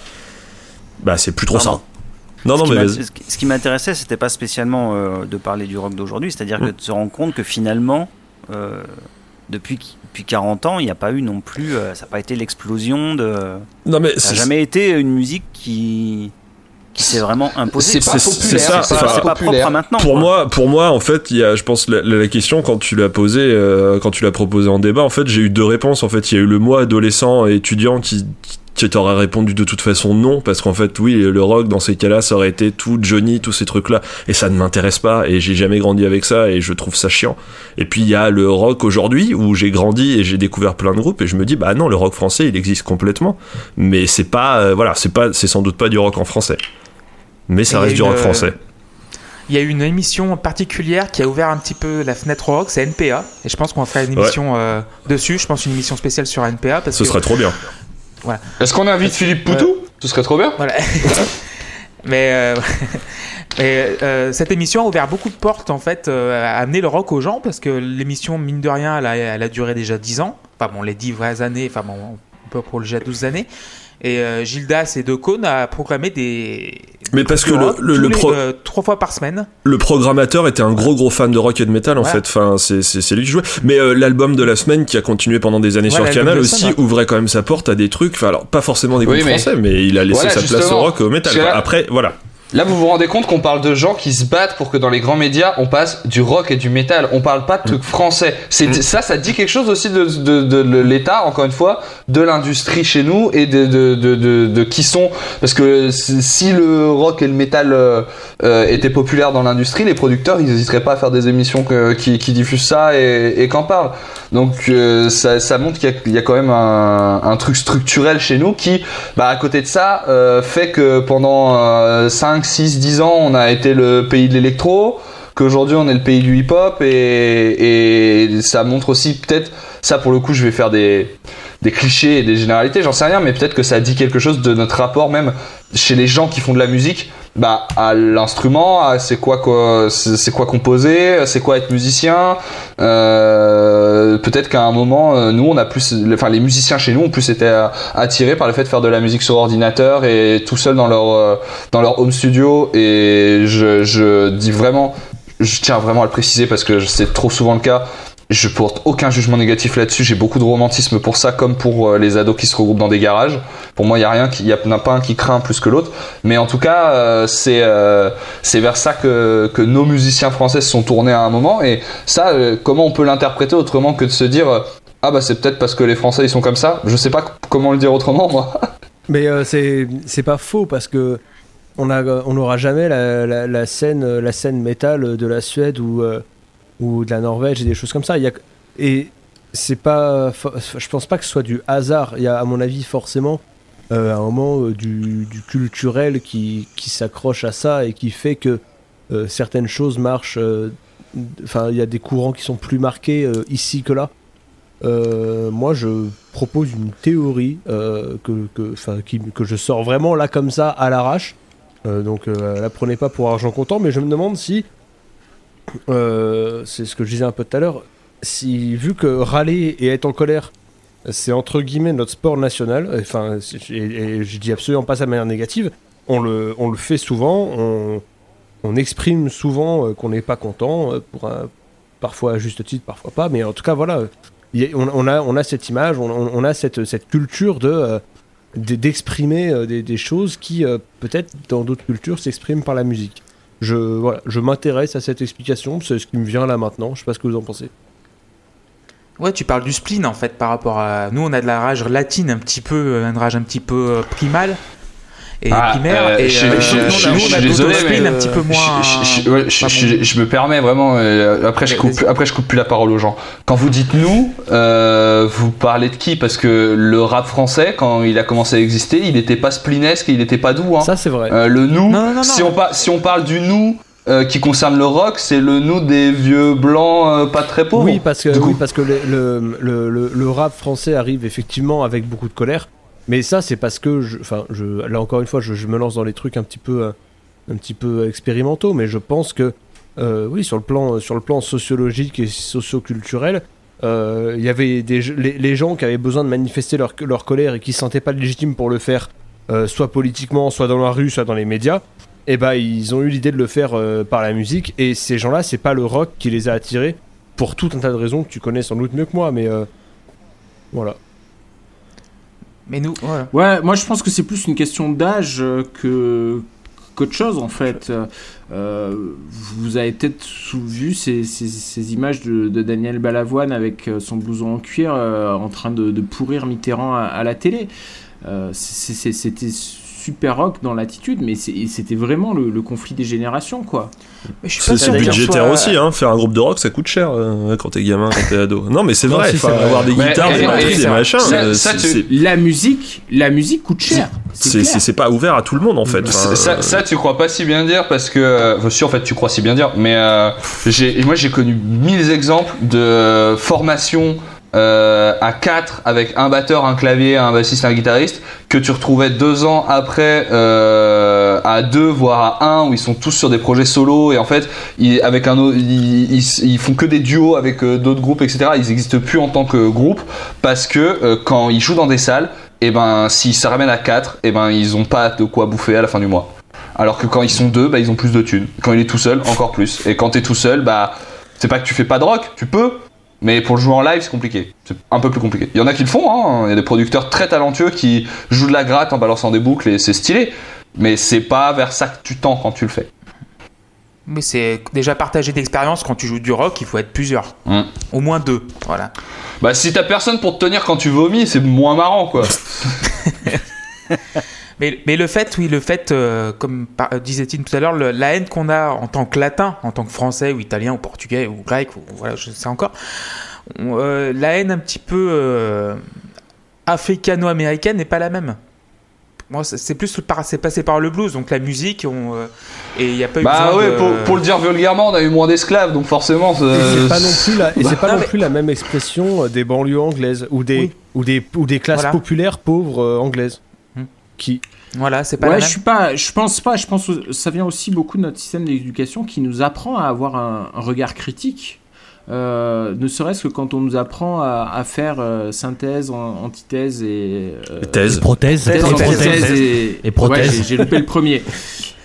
bah c'est plus trop Pardon. ça. Non non ce qui mais ce qui- m'intéressait, c'était pas spécialement euh, de parler du rock d'aujourd'hui, c'est-à-dire que Mm. de se rendre compte que finalement, euh, depuis, depuis 40 ans, il n'y a pas eu non plus, euh, ça n'a pas été l'explosion de. non mais Ça n'a c'est- jamais été une musique qui, qui s'est vraiment imposée. C'est pas c'est- populaire. c'est C'est pas, c'est pas propre populaire. à maintenant. Pour quoi. moi, pour moi, en fait, il y a, je pense, la, la question quand tu l'as posée, euh, quand tu l'as proposé en débat, en fait, j'ai eu deux réponses. En fait, il y a eu le moi adolescent et étudiant qui, qui t'aurait répondu de toute façon non, parce qu'en fait, oui, le rock dans ces cas-là, ça aurait été tout Johnny, tous ces trucs-là, et ça ne m'intéresse pas, et j'ai jamais grandi avec ça, et je trouve ça chiant. Et puis il y a le rock aujourd'hui où j'ai grandi et j'ai découvert plein de groupes, et je me dis bah non, le rock français, il existe complètement, mais c'est pas, euh, voilà, c'est pas, c'est sans doute pas du rock en français, mais ça Et reste du rock euh, français. Il y a une émission particulière qui a ouvert un petit peu la fenêtre rock, c'est NPA. Et je pense qu'on va faire une Ouais. émission euh, dessus. Je pense une émission spéciale sur NPA. Parce Ce que, serait trop bien. Est-ce qu'on invite Philippe Poutou Ce serait trop bien. Voilà. mais euh, mais, euh, cette émission a ouvert beaucoup de portes, en fait, euh, a amené le rock aux gens parce que l'émission, mine de rien, elle a, elle a duré déjà 10 ans. Enfin, bon, les 10 vraies années, enfin, bon, on peut prolonger à 12 années. Et euh, Gildas et Decaunes a programmé des. Mais parce que le, le, les, pro- euh, trois fois par semaine. le programmateur était un gros gros fan de rock et de métal en Ouais. fait. Enfin, c'est c'est c'est lui qui jouait. Mais euh, l'album de la semaine qui a continué pendant des années Ouais, sur Canal aussi semaine, ouvrait quand même sa porte à des trucs. Enfin, alors pas forcément des groupes Oui, mais- français, mais il a laissé Voilà, sa place au rock et au métal. Là- Après, voilà. Là, vous vous rendez compte qu'on parle de gens qui se battent pour que dans les grands médias, on passe du rock et du métal. On parle pas de trucs français. C'est ça, ça dit quelque chose aussi de, de, de, de l'État, encore une fois, de l'industrie chez nous et de, qui sont. Parce que si le rock et le métal euh, euh, étaient populaires dans l'industrie, les producteurs, ils n'hésiteraient pas à faire des émissions que- qui, qui diffusent ça et, et qu'en parlent. Donc euh, ça, ça montre qu'il y, a- il y a quand même un, un truc structurel chez nous qui, bah, à côté de ça, fait que pendant euh, 5, 6, 10 ans, on a été le pays de l'électro, qu'aujourd'hui on est le pays du hip-hop et, ça montre aussi peut-être, ça pour le coup je vais faire des, des clichés et des généralités, j'en sais rien, mais peut-être que ça dit quelque chose de notre rapport même chez les gens qui font de la musique bah, à l'instrument, c'est quoi, c'est quoi composer, c'est quoi être musicien. Euh, Peut-être qu'à un moment, euh, nous, on a plus, enfin les musiciens chez nous ont plus été euh, attirés par le fait de faire de la musique sur ordinateur et tout seul dans leur dans leur home studio. Et je, je dis vraiment, je tiens vraiment à le préciser parce que c'est trop souvent le cas. Je porte aucun jugement négatif là-dessus. J'ai beaucoup de romantisme pour ça, comme pour euh, les ados qui se regroupent dans des garages. Pour moi, il y a rien, il y en a pas un qui craint plus que l'autre. Mais en tout cas, euh, c'est euh, c'est vers ça que, que nos musiciens français se sont tournés à un moment. Et ça, comment on peut l'interpréter autrement que de se dire ah bah c'est peut-être parce que les Français ils sont comme ça. Je sais pas comment le dire autrement moi. Mais c'est c'est pas faux parce que on a on n'aura jamais la, scène la scène métal de la Suède euh, ou de la Norvège et des choses comme ça. Et c'est pas je pense pas que ce soit du hasard. Il y a à mon avis forcément euh, un moment euh, du, du culturel qui, qui s'accroche à ça et qui fait que euh, certaines choses marchent. Enfin, il y a des courants qui sont plus marqués ici que là. Moi, je propose une théorie que, que, qui- que je sors vraiment là comme ça à l'arrache. Donc, la prenez pas pour argent comptant, mais je me demande si, euh, c'est ce que je disais un peu tout à l'heure, si vu que râler et être en colère, c'est entre guillemets notre sport national, et, je dis absolument pas ça de manière négative, on le, fait souvent, on, exprime souvent euh, qu'on n'est pas content, euh, parfois à juste titre, parfois pas, mais en tout cas, voilà, on, a, cette image, on, a cette, culture de d'exprimer des, choses qui, peut-être, dans d'autres cultures, s'expriment par la musique. Je, je m'intéresse à cette explication, c'est ce qui me vient là maintenant, je sais pas ce que vous en pensez. Ouais, tu parles du spleen en fait par rapport à. Nous, on a de la rage latine un petit peu, euh, une rage un petit peu euh, primale. Et Ah, primaire. euh, et je- euh, je- je- je suis désolé, mais, un petit peu moins. Je, me permets vraiment. euh, après, je coupe. Après, je coupe plus la parole aux gens. Quand vous dites nous, euh, vous parlez de qui? Parce que le rap français, quand il a commencé à exister, il n'était pas splinesque il n'était pas doux. Hein. Ça, c'est vrai. Euh, le nous, Non, non, non, si on par- si on parle du nous. euh, qui concerne le rock, c'est le nous des vieux blancs euh, pas très pauvres. Oui, parce que, oui, parce que le, le, le- le rap français arrive effectivement avec beaucoup de colère. Mais ça, c'est parce que, enfin, là encore une fois, je, me lance dans les trucs un petit peu, euh, un petit peu expérimentaux, mais je pense que, euh, oui, sur le plan, sur le plan sociologique et socioculturel, euh, il y avait des, les, gens qui avaient besoin de manifester leur, leur colère et qui se sentaient pas légitimes pour le faire, soit politiquement, soit dans la rue, soit dans les médias. Et ben, ils ont eu l'idée de le faire par la musique. Et ces gens-là, c'est pas le rock qui les a attirés pour tout un tas de raisons que tu connais sans doute mieux que moi, mais voilà. Mais nous. Ouais, moi je pense que c'est plus une question d'âge euh, que qu'autre chose en fait. Euh, vous avez peut-être vu ces, ces, ces images de, de Daniel Balavoine avec euh, son blouson en cuir euh, en train de, de pourrir Mitterrand à, à la télé. Euh, C'était super rock dans l'attitude, mais c'était vraiment le, le conflit des générations quoi. C'est budgétaire soit- aussi, hein. Faire un groupe de rock, ça coûte cher euh, quand t'es gamin, quand t'es ado. Non, mais c'est vrai. si, vrai. avoir des guitares, et- des et- batteries, et- des machins, ça- euh, ça, tu- La musique, la musique coûte cher. C'est pas ouvert à tout le monde en fait. Enfin, Ça, ça, tu crois pas si bien dire parce que. euh, Enfin, si, en fait, tu crois si bien dire, mais euh, moi j'ai connu mille exemples de formations euh, à 4 avec un batteur, un clavier, un bassiste, un guitariste que tu retrouvais deux ans après euh, à deux voire à un où ils sont tous sur des projets solo et en fait ils, avec un ils, font que des duos avec euh, d'autres groupes etc. Ils n'existent plus en tant que groupe parce que quand ils jouent dans des salles et ben s'ils se ramènent à 4 et ben ils ont pas de quoi bouffer à la fin du mois. Alors que quand ils sont deux, bah, ils ont plus de thunes. Quand il est tout seul, encore plus. Et quand t'es tout seul, bah, c'est pas que tu fais pas de rock, tu peux. Mais pour le jouer en live, c'est compliqué. C'est un peu plus compliqué. Il y en a qui le font, hein. Il y a des producteurs très talentueux qui jouent de la gratte en balançant des boucles et c'est stylé. Mais c'est pas vers ça que tu tends quand tu le fais. Mais c'est déjà partager d'expérience quand tu joues du rock, il faut être plusieurs. Mm. Au moins deux. Voilà. Bah, si t'as personne pour te tenir quand tu vomis, c'est moins marrant, quoi. Mais, mais le fait, oui, le fait, euh, comme par- euh, disait Tim tout à l'heure, la haine qu'on a en tant que latin, en tant que français ou italien ou portugais ou grec, ou voilà, je sais encore, on- euh, la haine un petit peu euh, africano-américaine n'est pas la même. Moi, c'est plus c'est passé par le blues, donc la musique, on, euh, et il n'y a pas eu Bah besoin ouais, de- pour, pour le dire vulgairement, on a eu moins d'esclaves, donc forcément. Et c'est- pas non plus la, et c'est pas Non, non mais- plus la même expression des banlieues anglaises ou des Oui. ou des ou des classes Voilà. populaires pauvres euh, anglaises. Qui Voilà, c'est pas Ouais, la je suis pas, je pense pas. Je pense que ça vient aussi beaucoup de notre système d'éducation qui nous apprend à avoir un, un regard critique. Euh, ne serait-ce que quand on nous apprend à, à faire euh, synthèse, an- antithèse et euh, Thèse. Prothèse, thèse, prothèse. antithèse et, Et prothèse. Ouais, j'ai- j'ai loupé le premier.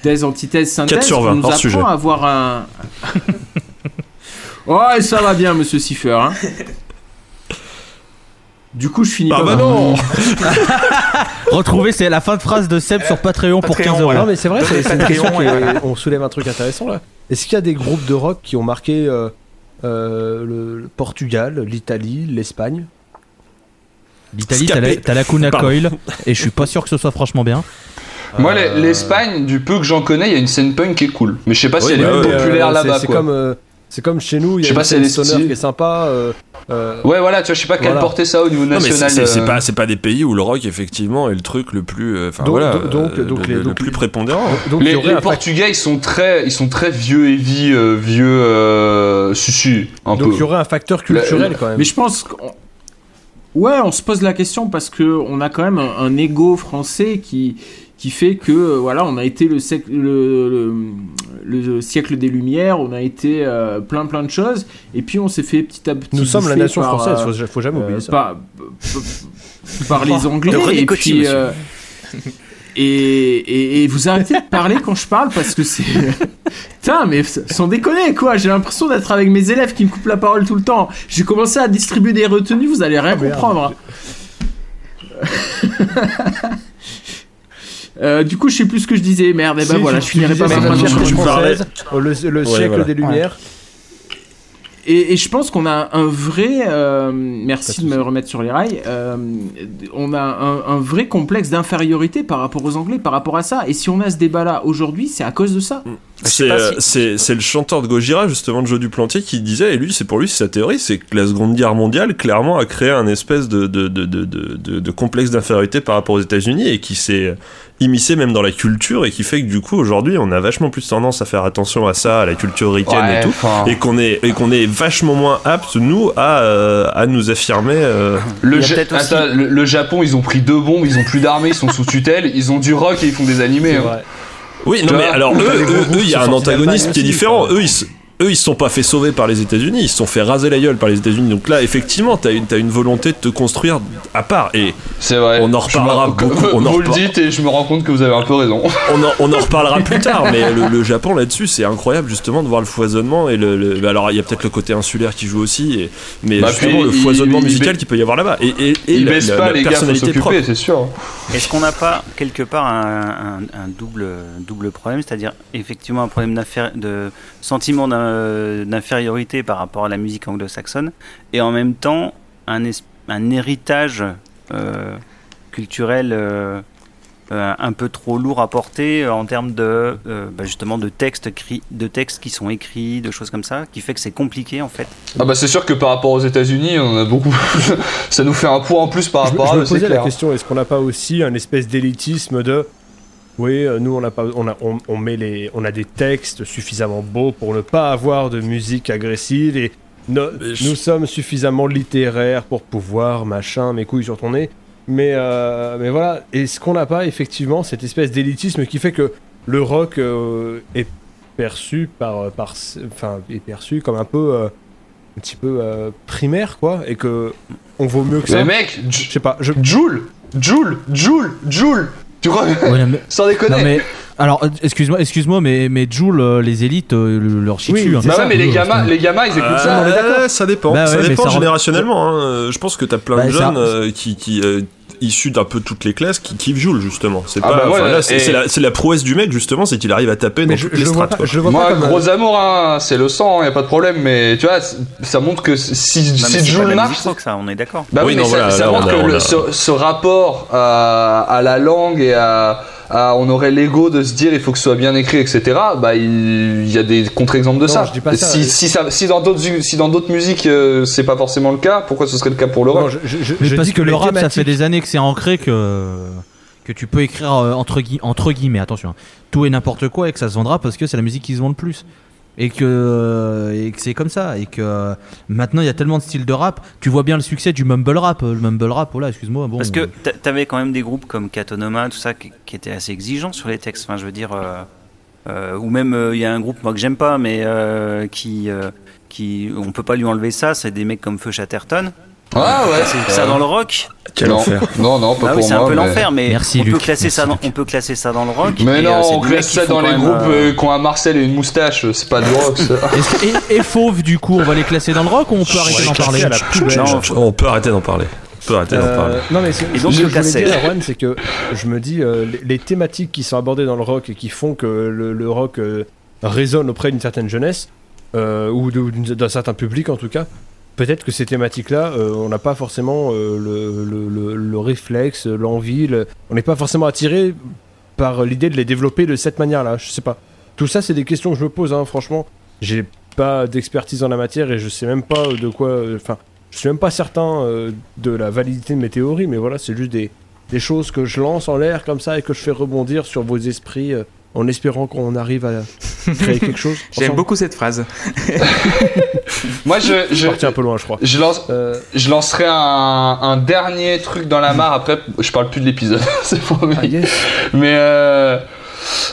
Thèse, antithèse, synthèse. 4 sur on 20, nous hors apprend sujet. à avoir un. oh, et ça va bien, Monsieur Siffer. Hein. Du coup, je finis Ah pas bah mal. non Retrouvez, c'est la fin de phrase de Seb sur Patreon pour Patreon, 15 euros. voilà. non mais c'est vrai c'est une Patreon, question qui- on soulève un truc intéressant là est-ce qu'il y a des groupes de rock qui ont marqué euh, euh, le, le Portugal l'Italie l'Espagne? L'Italie, t'as la, Kuna. Coil, et je suis pas sûr que ce soit franchement bien. Moi, Euh, les- l'Espagne, du peu que j'en connais, il y a une scène punk qui est cool. Mais je sais pas si elle bah est ouais, populaire Euh, c'est- là-bas, c'est quoi. comme euh, c'est comme chez nous il Je y sais a pas une scène sonore qui est sympa euh, Ouais, voilà, tu vois, je sais pas quelle Voilà. portée ça a au niveau national. c'est- euh. pas, c'est pas des pays où le rock, effectivement, est le truc le plus. euh, Enfin Donc- voilà. donc- donc- euh, donc le, les- le donc plus prépondérant. donc Les, Portugais, ils sont très, ils sont très vieux et vie, euh, vieux, euh, susu, un donc peu. il y aurait un facteur culturel quand même Mais je pense qu'on... Ouais, on se pose la question parce que on a quand même un, un ego français qui qui fait que euh, voilà, on a été le, sec- le, le, le siècle des Lumières, on a été euh, plein plein de choses, et puis on s'est fait petit à petit. nous sommes la nation par, française euh, faut, faut jamais euh, oublier ça par, par les Anglais. René et Coty, puis, monsieur. euh, et, et, et vous arrêtez de parler quand je parle parce que c'est. Putain, mais sans déconner, quoi. J'ai l'impression d'être avec mes élèves qui me coupent la parole tout le temps. J'ai commencé à distribuer des retenues, vous allez rien Ah, merde. Euh, du coup, je sais plus ce que je disais. Merde, et ben Si, voilà, tu- je finirai pas ma la française, le, le Ouais, siècle voilà. des Lumières et, et je pense qu'on a un vrai, euh, merci de me remettre sur les rails, euh, on a un, un vrai complexe d'infériorité par rapport aux Anglais, par rapport à ça. Et si on a ce débat-là aujourd'hui, c'est à cause de ça. C'est euh, si- c'est- le chanteur de Gojira, justement, de Joe Duplantier, qui disait, et lui, c'est pour lui, c'est sa théorie, c'est que la Seconde Guerre mondiale, clairement, a créé un espèce de, de, de, de, de, de- de complexe d'infériorité par rapport aux États-Unis et qui s'est immiscé même dans la culture et qui fait que, du coup, aujourd'hui, on a vachement plus tendance à faire attention à ça, à la culture ricaine Ouais, et tout. Et qu'on est, et qu'on est vachement moins apte, nous, à, euh, à nous affirmer. euh, le, Ja- peut-être aussi- Attends, le, le Japon, ils ont pris deux bombes, ils ont plus d'armée, ils sont sous tutelle, ils ont du rock et ils font des animés. Hein. Oui, non, mais alors, eux, eux, il y a un antagonisme qui est différent. Eux, ils, se- eux, ils se sont pas fait sauver par les États-Unis, ils se sont fait raser la gueule par les États-Unis. Donc là, effectivement, t'as une, t'as une volonté de te construire à part. Et C'est vrai. On en reparlera beaucoup, on en Vous le dites et je me rends compte que vous avez un peu raison. on en, on en reparlera plus tard, mais le, le Japon là-dessus, c'est incroyable justement de voir le foisonnement. Et le, le- alors, il y a peut-être le côté insulaire qui joue aussi, et, mais Bah, justement puis, le foisonnement il- musical il- qu'il peut y avoir là-bas. Et, et, et la, la- pas, la les personnalité propre. c'est sûr. Est-ce qu'on n'a pas quelque part un, un- un double, double problème, c'est-à-dire effectivement un problème de sentiment d'in- d'infériorité par rapport à la musique anglo-saxonne, et en même temps un, es- un héritage euh, culturel euh, euh, un peu trop lourd à porter euh, en termes de euh, bah, justement de textes, cri- de textes qui sont écrits, de choses comme ça, qui fait que c'est compliqué en fait. Ah bah c'est sûr que par rapport aux États-Unis, on a beaucoup. ça nous fait un poids en plus par Je, me- rapport je à me eux, c'est posais la question est-ce qu'on n'a pas aussi un espèce d'élitisme de oui euh, nous on a pas on a on, on met les on a des textes suffisamment beaux pour ne pas avoir de musique agressive et no- Mais je- nous sommes suffisamment littéraires pour pouvoir machin mes couilles sur ton nez. Mais euh, mais voilà. Est-ce qu'on n'a pas effectivement cette espèce d'élitisme qui fait que le rock euh, est perçu par par enfin est perçu comme un peu un petit peu primaire quoi. Et que on vaut mieux que ça. Mais mec, je sais pas je Joule, Joule, Joule, Joule. Tu crois Ouais, non, mais- Sans déconner. non, mais alors excuse-moi, excuse-moi, mais mais Joule, euh, les élites euh, le- leur chient Oui, dessus. hein. c'est Bah ça, ouais, mais les gamins, c'est- les gamins, ils écoutent ça, Euh, d'accord. ça dépend. Bah ça ouais, dépend ça générationnellement. hein. Je pense que t'as plein Bah, de ça- jeunes euh, qui, qui euh, issus d'un peu toutes les classes qui kiffent Joule justement. C'est Ah pas. bah ouais, enfin, là, c'est et- c'est la, prouesse du mec justement, c'est qu'il arrive à taper Mais dans je, toutes je les le strates. pas, je Moi, pas comme gros amour, hein, c'est le sang, y a pas de problème, mais tu vois, ça montre que si, Non, si la marche. rock, ça, on est d'accord. Bah oui, Oui, mais non, ça, voilà, ça là, montre que le- ce, ce rapport à, à la langue et à, à- on aurait l'ego de se dire il faut que ce soit bien écrit, etc. Bah il, il y a des contre-exemples de Non, ça. je dis pas Et ça. Si, si, ça- si dans d'autres si dans d'autres musiques euh, c'est pas forcément le cas, pourquoi ce serait le cas pour le Non, rock je, je, je- Mais je parce dis que, le rap, ça fait des années que c'est ancré que que tu peux écrire euh, entre, gui- entre guillemets, attention, hein, tout et n'importe quoi et que ça se vendra parce que c'est la musique qui se vend le plus. Et que, euh, et que c'est comme ça. Et que euh, maintenant il y a tellement de styles de rap. Tu vois bien le succès du mumble rap. Le mumble rap, oh excuse-moi. Bon, Parce que t'a- t'avais quand même des groupes comme Katonoma, tout ça, qui, qui étaient assez exigeants sur les textes. Enfin, je veux dire, euh, euh, ou même euh, il y a un groupe moi que j'aime pas, mais euh, qui, euh, qui, on peut pas lui enlever ça. C'est des mecs comme Feu Chatterton. Ah ouais. C'est ça dans le rock. Quel non. enfer. non, non, pas Bah pour oui, c'est moi. un peu mais- l'enfer, mais Merci, on peut classer ça, dans, on peut classer ça dans le rock. Mais euh, non, c'est on classe ça dans les groupes euh, euh, qui ont un Marcel et une moustache, c'est pas du rock ça. Et, et Fauve, du coup, on va les classer dans le rock ou on peut arrêter d'en parler. Non, On peut arrêter d'en parler. On peut arrêter d'en Euh, parler. non mais c'est- Et donc, ce le que je voulais dire, Erwan, c'est que je me dis euh, les, les thématiques qui sont abordées dans le rock et qui font que le, le rock euh, résonne auprès d'une certaine jeunesse euh, ou d'un certain public en tout cas. Peut-être que ces thématiques-là, euh, on n'a pas forcément euh, le, le- le- le réflexe, l'envie, le- on n'est pas forcément attiré par l'idée de les développer de cette manière-là. Je sais pas. Tout ça, c'est des questions que je me pose. Hein, franchement, j'ai pas d'expertise en la matière et je sais même pas de quoi. euh, Enfin, je suis même pas certain euh, de la validité de mes théories, mais voilà, c'est juste des, des choses que je lance en l'air comme ça et que je fais rebondir sur vos esprits euh, en espérant qu'on arrive à créer quelque chose. J'aime beaucoup cette phrase. Moi je, Je je, suis parti un peu loin, je crois. je lance, Euh, je lancerai un, un dernier truc dans la mare. Après, je parle plus de l'épisode, c'est promis. ah, yes. Mais euh,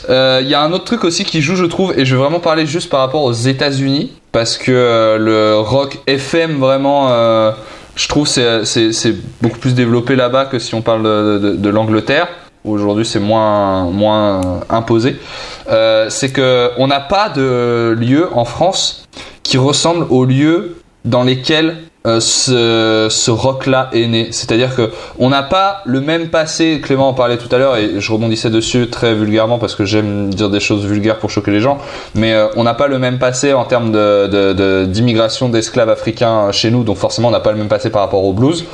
euh, il y a un autre truc aussi qui joue, je trouve, et je vais vraiment parler juste par rapport aux États-Unis, parce que euh, le rock FM vraiment, euh, je trouve, c'est beaucoup plus développé là-bas que si on parle de, de- de l'Angleterre. Aujourd'hui, c'est moins moins imposé. Euh, c'est que on n'a pas de lieu en France qui ressemble aux lieux dans lesquels euh, ce, ce rock-là est né. C'est-à-dire que on n'a pas le même passé. Clément en parlait tout à l'heure et je rebondissais dessus très vulgairement parce que j'aime dire des choses vulgaires pour choquer les gens. Mais euh, on n'a pas le même passé en termes de, de- de- d'immigration d'esclaves africains chez nous, donc forcément on n'a pas le même passé par rapport au blues.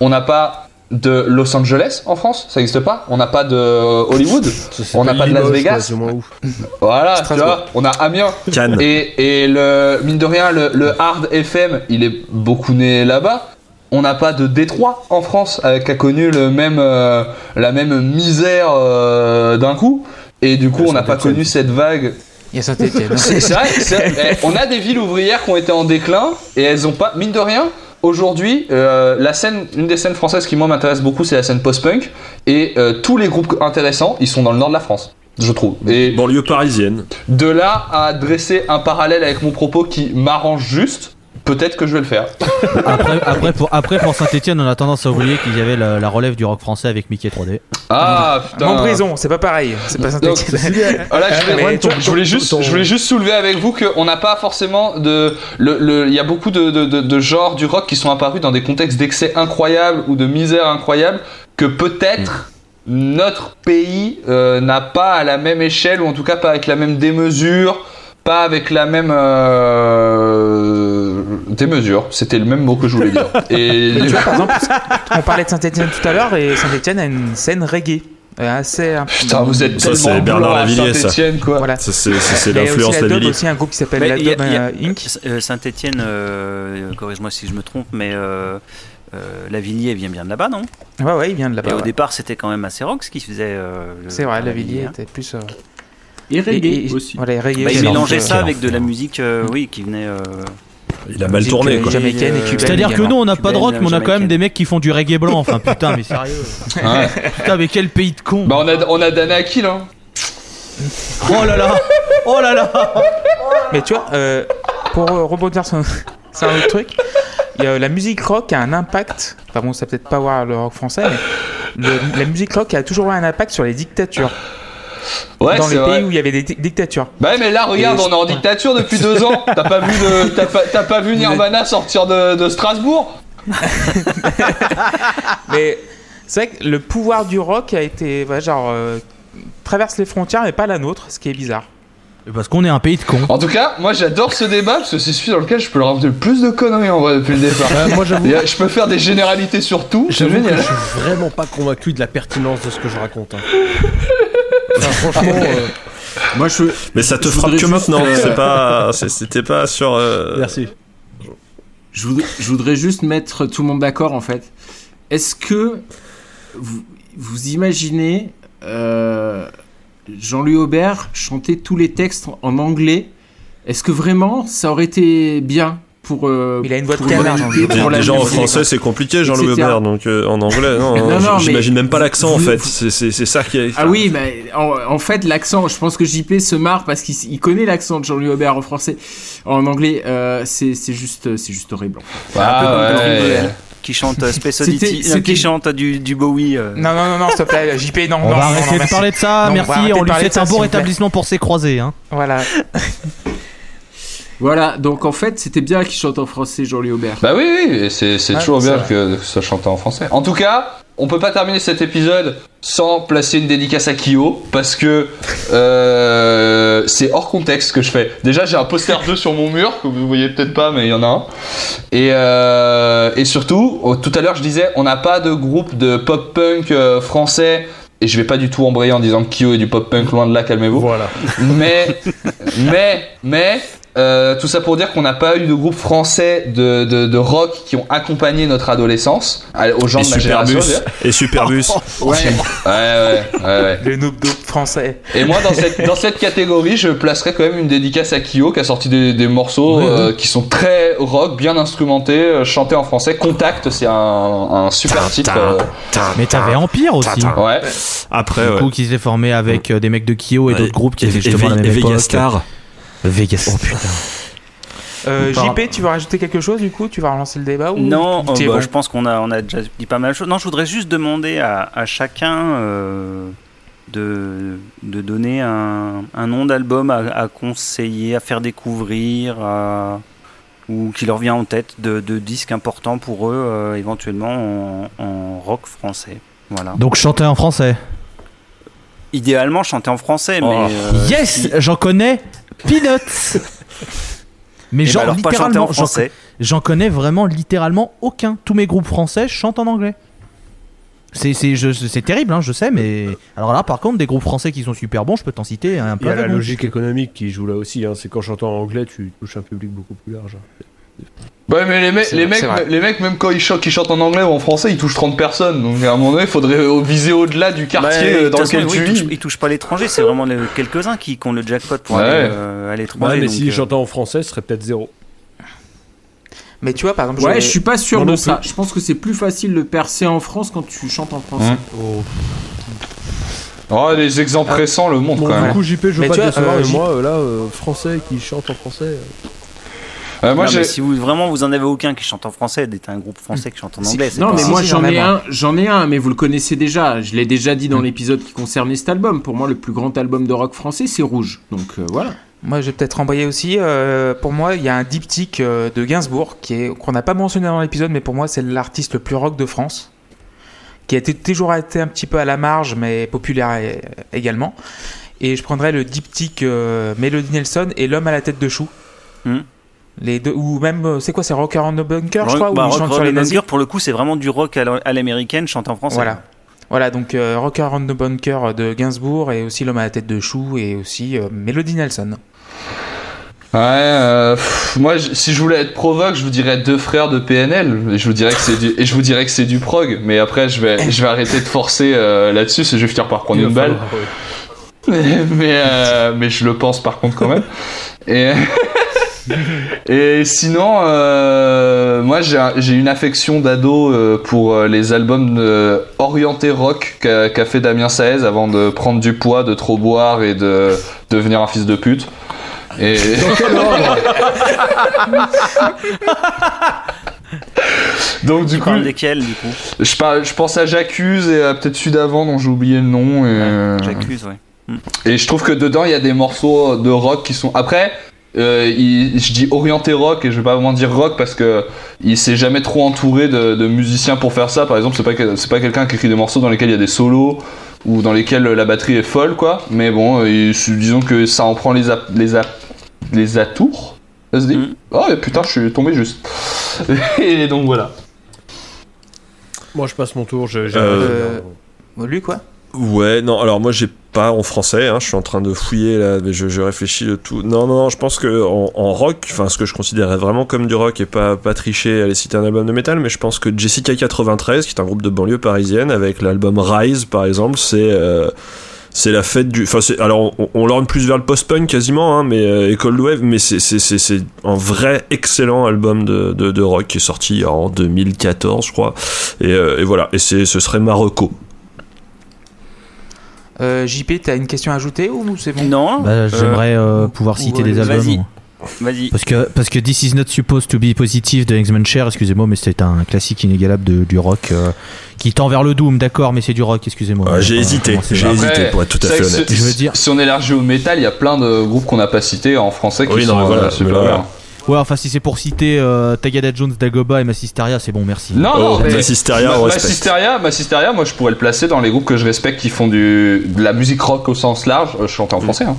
On n'a pas de Los Angeles en France, ça n'existe pas? On n'a pas de Hollywood? On n'a pas de Las quoi, Vegas? c'est moins ouf. Voilà, tu vois, on a Amiens. Cannes. Et, et le, mine de rien, le, le hard FM, il est beaucoup né là-bas. On n'a pas de Détroit en France euh, qui a connu le même, euh, la même misère euh, d'un coup. Et du coup, on n'a pas connu cette vague. Il y a Saint-Etienne. C'est vrai, c'est- eh, on a des villes ouvrières qui ont été en déclin et elles ont pas, mine de rien. Aujourd'hui, euh, la scène, une des scènes françaises qui moi m'intéresse beaucoup, c'est la scène post-punk. Et euh, tous les groupes intéressants, ils sont dans le nord de la France, je trouve. Et Banlieue parisienne. de là à dresser un parallèle avec mon propos qui m'arrange juste, peut-être que je vais le faire. Après, après, pour, après, pour Saint-Etienne, on a tendance à oublier qu'il y avait la, la relève du rock français avec Mickey 3D. Ah putain. Montbrison, c'est pas pareil. C'est pas Saint-Etienne. Voilà, je, voulais, ton- je juste, ton- je voulais juste soulever avec vous qu'on n'a pas forcément de, le, le- il y a beaucoup de, de, de- de genres du rock qui sont apparus dans des contextes d'excès incroyables ou de misère incroyable que peut-être notre pays euh, n'a pas à la même échelle ou en tout cas pas avec la même démesure, pas avec la même euh, démesure. C'était le même mot que je voulais dire. Et Tu vois, par exemple, on parlait de Saint-Etienne tout à l'heure et Saint-Etienne a une scène reggae. euh, Assez. un- putain, vous êtes Ça, tellement c'est Bernard Lavilliers, ça. Saint-Étienne, quoi. Voilà. Ça, C'est c'est- c'est Il y a aussi l'influence un groupe qui s'appelle la euh, Inc. Euh, Saint-Etienne, corrige-moi si je me trompe, mais euh, euh, Lavilliers vient bien de là-bas, non? Ouais, ouais, il vient de Et là-bas. au ouais. départ, c'était quand même assez rock ce qu'il faisait. euh, C'est vrai, à la Villiers hein. était plus. Et reggae et- et- aussi. Voilà, reggae. Bah, il mélangeait ça avec de la musique, euh, oui, qui venait. euh, Il a mal tourné, euh. C'est-à-dire que nous, on n'a pas de rock, mais on a quand même des mecs qui font du reggae blanc. Enfin, putain, mais sérieux. Ouais. Putain, mais quel pays de cons. Bah on a, on a Dana Akil, hein. Oh là là Oh là là Mais tu vois, euh, pour rebondir sur, sur un autre truc, il y a, la musique rock a un impact. Enfin bon, ça peut-être pas voir le rock français, mais le- la musique rock a toujours eu un impact sur les dictatures. Ouais, dans les vrai. pays où il y avait des di- dictatures. Bah ouais, mais là, regarde, Et on est en dictature depuis deux ans. T'as pas vu de, t'as pas, t'as pas vu Nirvana sortir de, de Strasbourg? Mais c'est vrai que le pouvoir du rock a été, ouais, genre, euh, traverse les frontières, mais pas la nôtre, ce qui est bizarre. Parce qu'on est un pays de cons. En tout cas, moi j'adore ce débat parce que c'est celui dans lequel je peux leur rajouter le plus de conneries en vrai depuis le départ. Ouais, moi j'avoue. A- Je peux faire des généralités sur tout, J'avoue que je suis vraiment pas convaincu de la pertinence de ce que je raconte. hein. Enfin, franchement, euh, Moi, je. Mais ça te Je frappe voudrais que juste, maintenant. euh, C'est pas, c'est- c'était pas sur. euh, merci. Je voudrais, je voudrais juste mettre tout le monde d'accord en fait. Est-ce que vous, vous imaginez euh, Jean-Louis Aubert chanter tous les textes en anglais? Est-ce que vraiment ça aurait été bien? Pour. euh, Il a une voix de pour canard, l'humanité, Jean-Louis Déjà en français c'est compliqué Jean-Louis. Aubert donc euh, en anglais non, Non, non, j'imagine mais même pas l'accent en fait c'est c'est- c'est ça qui est Ah oui, mais en, en fait, l'accent, je pense que JP se marre parce qu'il il connaît l'accent de Jean-Louis Aubert en français. En anglais, euh, c'est c'est juste, c'est juste horrible. Ah, un peu comme ouais. Patrick qui chante euh, Space Oddity, euh, qui chante du, du Bowie. euh. Non, non, non, non, s'il te plaît, JP, non, On non, va non, arrêter non, de merci. parler de ça, Non, on merci. arrêter On de lui de ça, un bon rétablissement pour ses croisés. Hein. Voilà. Voilà, donc en fait, c'était bien qu'il chante en français, Jean-Louis Aubert. Bah oui, oui, c'est c'est Ouais, toujours bien que, que ça chante en français. En tout cas, on peut pas terminer cet épisode sans placer une dédicace à Kyo parce que euh, c'est hors contexte ce que je fais. Déjà, j'ai un poster 2 sur mon mur que vous voyez peut-être pas, mais il y en a un. Et, euh, et surtout, tout à l'heure, je disais, on n'a pas de groupe de pop-punk euh, français. Et je vais pas du tout embrayer en disant que Kyo est du pop-punk, loin de là, calmez-vous. Voilà. Mais, mais, mais, euh, tout ça pour dire qu'on n'a pas eu de groupe français de, de, de rock qui ont accompagné notre adolescence aux gens et de ma génération. Et Superbus Ouais, ouais, ouais, ouais, ouais. Le noob dope français. Et moi, dans cette, dans cette catégorie, je placerais quand même une dédicace à Kyo qui a sorti des, des morceaux euh, qui sont très rock, bien instrumentés, euh, chantés en français. Contact, c'est un, un super titre. Mais t'avais Empire aussi. ouais. après Du ouais coup, qui s'est formé avec euh, des mecs de Kyo et Ouais, d'autres groupes qui étaient justement à la même époque. Vegas. Oh putain. Euh, JP, tu veux rajouter quelque chose du coup? Tu vas relancer le débat ou Non, euh, bah, bon je pense qu'on a, on a déjà dit pas mal de choses. Non, je voudrais juste demander à, à chacun euh, de, de donner un, un nom d'album à, à conseiller, à faire découvrir, à, ou qui leur vient en tête de, de disques importants pour eux, euh, éventuellement en, en rock français. Voilà. Donc chanter en français? Idéalement chanter en français, mais. Oh. euh, yes, si- j'en connais Peanuts. Mais Eh ben genre alors, pas chanter en littéralement, j'en français. j'en connais vraiment littéralement aucun. Tous mes groupes français chantent en anglais. C'est c'est je- c'est terrible, hein, je sais, mais alors là, par contre, des groupes français qui sont super bons, je peux t'en citer un Il peu. y a la avec logique économique qui joue là aussi. Hein. C'est qu'en chantant en anglais, tu touches un public beaucoup plus large. Ouais, mais les, mecs, les, mecs, les même quand ils chantent, en anglais ou en français, ils touchent 30 personnes. Donc à un moment donné, il faudrait euh, viser au-delà du Bah, quartier euh, dans façon, lequel oui, tu ils, touchent, vis. ils touchent pas l'étranger, c'est vraiment quelques-uns qui, qui ont le jackpot pour Ouais. aller euh, à l'étranger. Ouais, mais s'ils euh, chantaient en français, ce serait peut-être zéro. Mais tu vois, par exemple, Ouais, je suis pas sûr de non ça. Je pense que c'est plus facile de percer en France quand tu chantes en français. Hein. Oh, les exemples récents le montrent Bon, quand du même. coup, JP, je veux Mais pas te décevoir, euh, mais moi, là, euh, français qui chante en français. Euh, moi, non, j'ai. mais si vous vraiment vous en avez aucun qui chante en français, d'être un groupe français qui chante en anglais. c'est Non, mais moi j'en j'en ai un. j'en ai un, mais vous le connaissez déjà. Je l'ai déjà dit dans l'épisode qui concernait cet album. Pour moi, le plus grand album de rock français, c'est Rouge. Donc euh, voilà. Moi, je vais peut-être renvoyer aussi. euh, pour moi, il y a un diptyque euh, de Gainsbourg qui est qu'on n'a pas mentionné dans l'épisode, mais pour moi, c'est l'artiste le plus rock de France, qui a été, toujours été un petit peu à la marge, mais populaire également. Et je prendrais le diptyque euh, Melody Nelson et L'homme à la tête de chou. Hmm. Les deux, ou même, euh, c'est quoi, c'est Rocker on the Bunker, je crois, bah, où ils chantent sur les nazis? Bunker, pour le coup, c'est vraiment du rock à l'américaine, chante en français. Voilà. Voilà, donc euh, Rocker on the Bunker de Gainsbourg et aussi L'homme à la tête de chou et aussi euh, Melody Nelson. Ouais, euh, pff, moi, je- si je voulais être provoque, je vous dirais deux frères de PNL. Et je vous dirais que c'est du, et je vous dirais que c'est du prog. Mais après, je vais, je vais arrêter de forcer euh, là-dessus, je vais finir par prendre il une balle. falloir, ouais. mais, euh, mais je le pense par contre quand même. Et, et sinon, euh, moi j'ai un- j'ai une affection d'ado euh, pour euh, les albums de orientés rock qu'a fait Damien Saez avant de prendre du poids, de trop boire et de devenir un fils de pute. Et Dans quel ordre donc du Tu coup, parles desquels, du coup? je, parle- je pense à J'accuse et à peut-être celui d'avant dont j'ai oublié le nom. Et, euh, J'accuse, ouais. Et je trouve que dedans, il y a des morceaux de rock qui sont. Après, euh, il- je dis orienté rock et je vais pas vraiment dire rock parce que il s'est jamais trop entouré de, de musiciens pour faire ça. Par exemple, c'est pas, c'est pas quelqu'un qui écrit des morceaux dans lesquels il y a des solos ou dans lesquels la batterie est folle, quoi. Mais bon, euh, il- disons que ça en prend les, a- les, a- les atours. Ça se dit. Oh putain, je suis tombé juste. et donc voilà. Moi, je passe mon tour. je- j'ai- Euh, Lui, quoi Ouais, non, alors moi j'ai pas en français, hein, je suis en train de fouiller là, mais je, je réfléchis de tout. Non, non, non, je pense que en, en rock, enfin ce que je considérais vraiment comme du rock et pas, pas tricher, aller citer un album de métal, mais je pense que Jessica 93, qui est un groupe de banlieue parisienne, avec l'album Rise par exemple, c'est. euh, c'est la fête du. Enfin, alors on, on l'orne plus vers le post-punk quasiment, hein, mais euh, et Cold Wave, mais c'est, c'est un vrai excellent album de, de, de rock qui est sorti en 2014, je crois. Et, euh, et voilà, et c'est, ce serait Marocco. Euh, JP, t'as une question à ajouter ou c'est bon Non Bah, J'aimerais euh, pouvoir ou, citer euh, des albums. vas-y. Parce que, parce que This is not supposed to be positive de X-Men Share, excusez-moi, mais c'est un classique inégalable de, du rock euh, qui tend vers le doom, d'accord, mais c'est du rock, excusez-moi. Ah, j'ai Euh, hésité, j'ai hésité pour être tout à fait honnête. si- Je veux dire- Si on élargit au métal, il y a plein de groupes qu'on n'a pas cités en français qui Oui, non, sont mais voilà, euh, mais là. Ouais, enfin, si c'est pour citer euh, Tagada Jones, Dagoba et Massisteria, c'est bon, merci. Non, Oh, non, mais Massisteria, Ma- on respecte. Massisteria, Massisteria, moi je pourrais le placer dans les groupes que je respecte qui font du, de la musique rock au sens large. Euh, Je chante en français. Hein.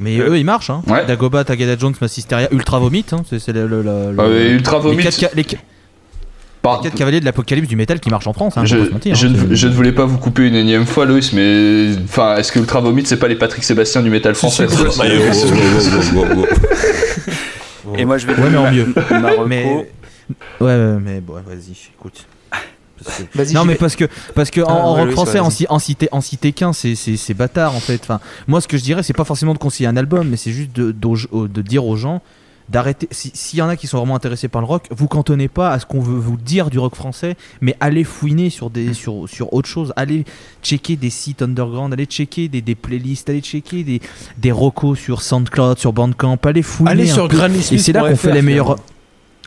Mais eux, ils marchent, hein. Ouais. Dagoba, Tagada Jones, Massisteria, Ultra Vomit, hein. C'est le, le- le- Euh, Ultra les Vomit. quatre, les, par- les quatre cavaliers de l'apocalypse du métal qui marchent en France, hein, je, faut pas se mentir, je hein, ne, je ne voulais pas vous couper une énième fois, Loïs, mais enfin, est-ce que Ultra Vomit c'est pas les Patrick Sébastien du métal français Et moi, je vais Ouais, mais en mieux. Mais ouais, ouais, mais bon, vas-y, écoute. Parce que- Vas-y, Non mais parce que parce que en, Ah, en ouais, rock Loïs, français en, en citer en citer qu'un c'est c'est c'est bâtard en fait. Enfin moi ce que je dirais c'est pas forcément de conseiller un album mais c'est juste de dire aux gens d'arrêter si- s'il y en a qui sont vraiment intéressés par le rock vous cantonnez pas à ce qu'on veut vous dire du rock français mais allez fouiner sur des sur sur autre chose. Allez checker des sites underground allez checker des, des playlists allez checker des des recos sur SoundCloud sur Bandcamp allez fouiner Allez sur. Granny et c'est là qu'on fait les meilleurs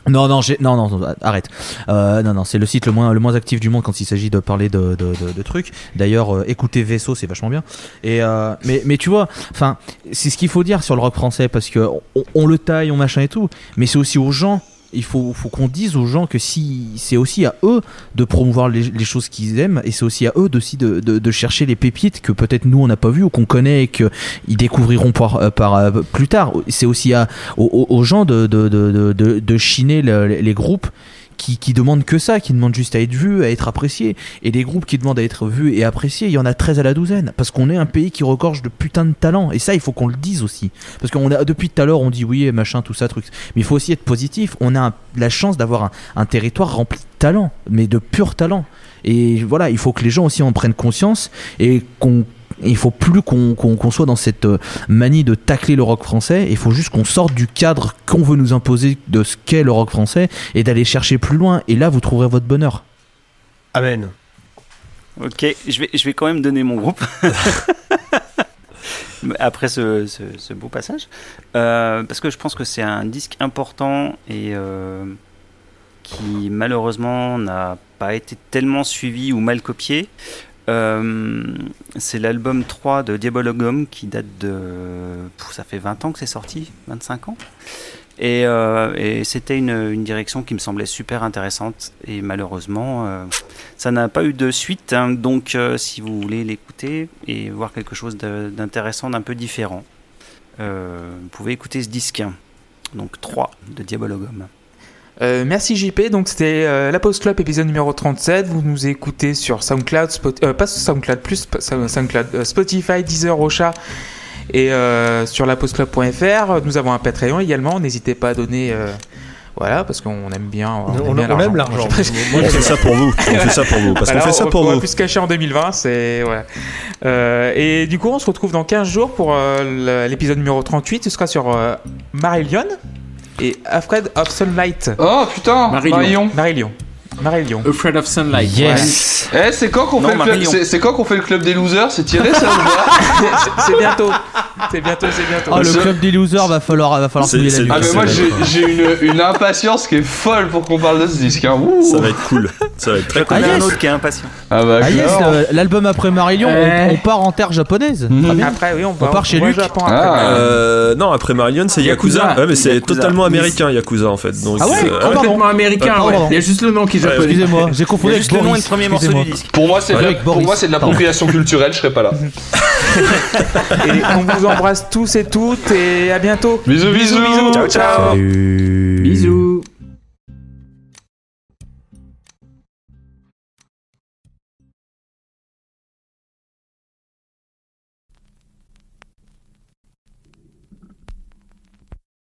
Non, non, non, non, non, arrête. Euh, non, non, c'est le site le moins, le moins actif du monde quand il s'agit de parler de, de, de- de trucs. D'ailleurs, euh, écoutez Vaisseau, c'est vachement bien. Et euh, mais, mais tu vois, enfin, c'est ce qu'il faut dire sur le rock français parce que on, on le taille, on machin et tout. Mais c'est aussi aux gens. Il faut, faut qu'on dise aux gens que si c'est aussi à eux de promouvoir les, choses qu'ils aiment et c'est aussi à eux de, de, de chercher les pépites que peut-être nous on n'a pas vu ou qu'on connaît et qu'ils découvriront par, euh, par, euh, plus tard. C'est aussi à, aux, gens de, de, de, chiner le- les, les groupes qui, qui demandent que ça, qui demandent juste à être vus, à être appréciés. Et les groupes qui demandent à être vus et appréciés, il y en a 13 à la douzaine. Parce qu'on est un pays qui regorge de putain de talent. Et ça, il faut qu'on le dise aussi. Parce qu'on a, depuis tout à l'heure, on dit oui, machin, tout ça, truc. Mais il faut aussi être positif. On a la chance d'avoir un, territoire rempli de talent, mais de pur talent. Et voilà, il faut que les gens aussi en prennent conscience et qu'on il faut plus qu'on qu'on- qu'on soit dans cette euh, manie de tacler le rock français. Il faut juste qu'on sorte du cadre qu'on veut nous imposer de ce qu'est le rock français et d'aller chercher plus loin. Et là, vous trouverez votre bonheur. Amen. Ok, je vais, je vais quand même donner mon groupe. Après ce, ce, ce beau passage. Euh, parce que je pense que c'est un disque important et euh, qui malheureusement n'a pas été tellement suivi ou mal copié. Euh, c'est l'album 3 de Diabologum qui date de. Ça fait 20 ans que c'est sorti 25 ans et, euh, et c'était une, direction qui me semblait super intéressante. Et malheureusement, euh, ça n'a pas eu de suite. hein. donc, si vous voulez l'écouter et voir quelque chose d'intéressant, d'un peu différent, vous pouvez écouter ce disque. Donc 3 de Diabologum. Euh, merci JP, donc c'était euh, la Pause Club épisode numéro 37. Vous nous écoutez sur SoundCloud, Spot- euh, pas SoundCloud, plus SoundCloud, euh, Spotify, Deezer, Ocha et sur lapauseclub.fr. Nous avons un Patreon également. N'hésitez pas à donner, voilà, parce qu'on aime bien. On, on aime l'argent. On fait ça pour vous. On fait ça pour vous. Parce qu'on fait ça on- pour on va vous. plus se cacher en 2020, c'est voilà. Euh, et du coup, on se retrouve dans 15 jours pour euh, l'épisode numéro 38. Ce sera sur euh, Marillion et Afraid of Sunlight. Oh putain, Marillion. Marion. Marillion. Marillion. Afraid of Sunlight. Yes. Eh, c'est quand qu'on fait, le club- fait le des losers C'est tiré ça ou pas C'est- bientôt. C'est bientôt, c'est bientôt. Oh, le Ce- club des losers va falloir, va falloir la. Ah mais moi j'ai une, une impatience qui est folle pour qu'on parle de ce disque. Hein. Ouh. Ça va être cool. Ça va être très Je cool. Ah, un yes. autre qui est impatient. Ah bah Ah yes, euh, l'album après Marillion, on, Eh. on part en terre japonaise. Mhm. Très bien. Après, oui, on, part chez Luc. Japon après. Ah. Euh, non, après Marion, c'est Yakuza. Ouais, mais c'est totalement américain, Yakuza en fait. Donc, Ah ouais euh. Complètement américain, Ah. Il y a juste le nom qui. Excusez-moi, j'ai confondu avec juste le nom et le premier morceau du disque. Pour moi c'est de, la- Avec pour Boris. moi c'est de l'appropriation culturelle, je serais pas là. Et on vous embrasse tous et toutes et à bientôt. Bisous bisous. Ciao ciao. Salut. Bisous.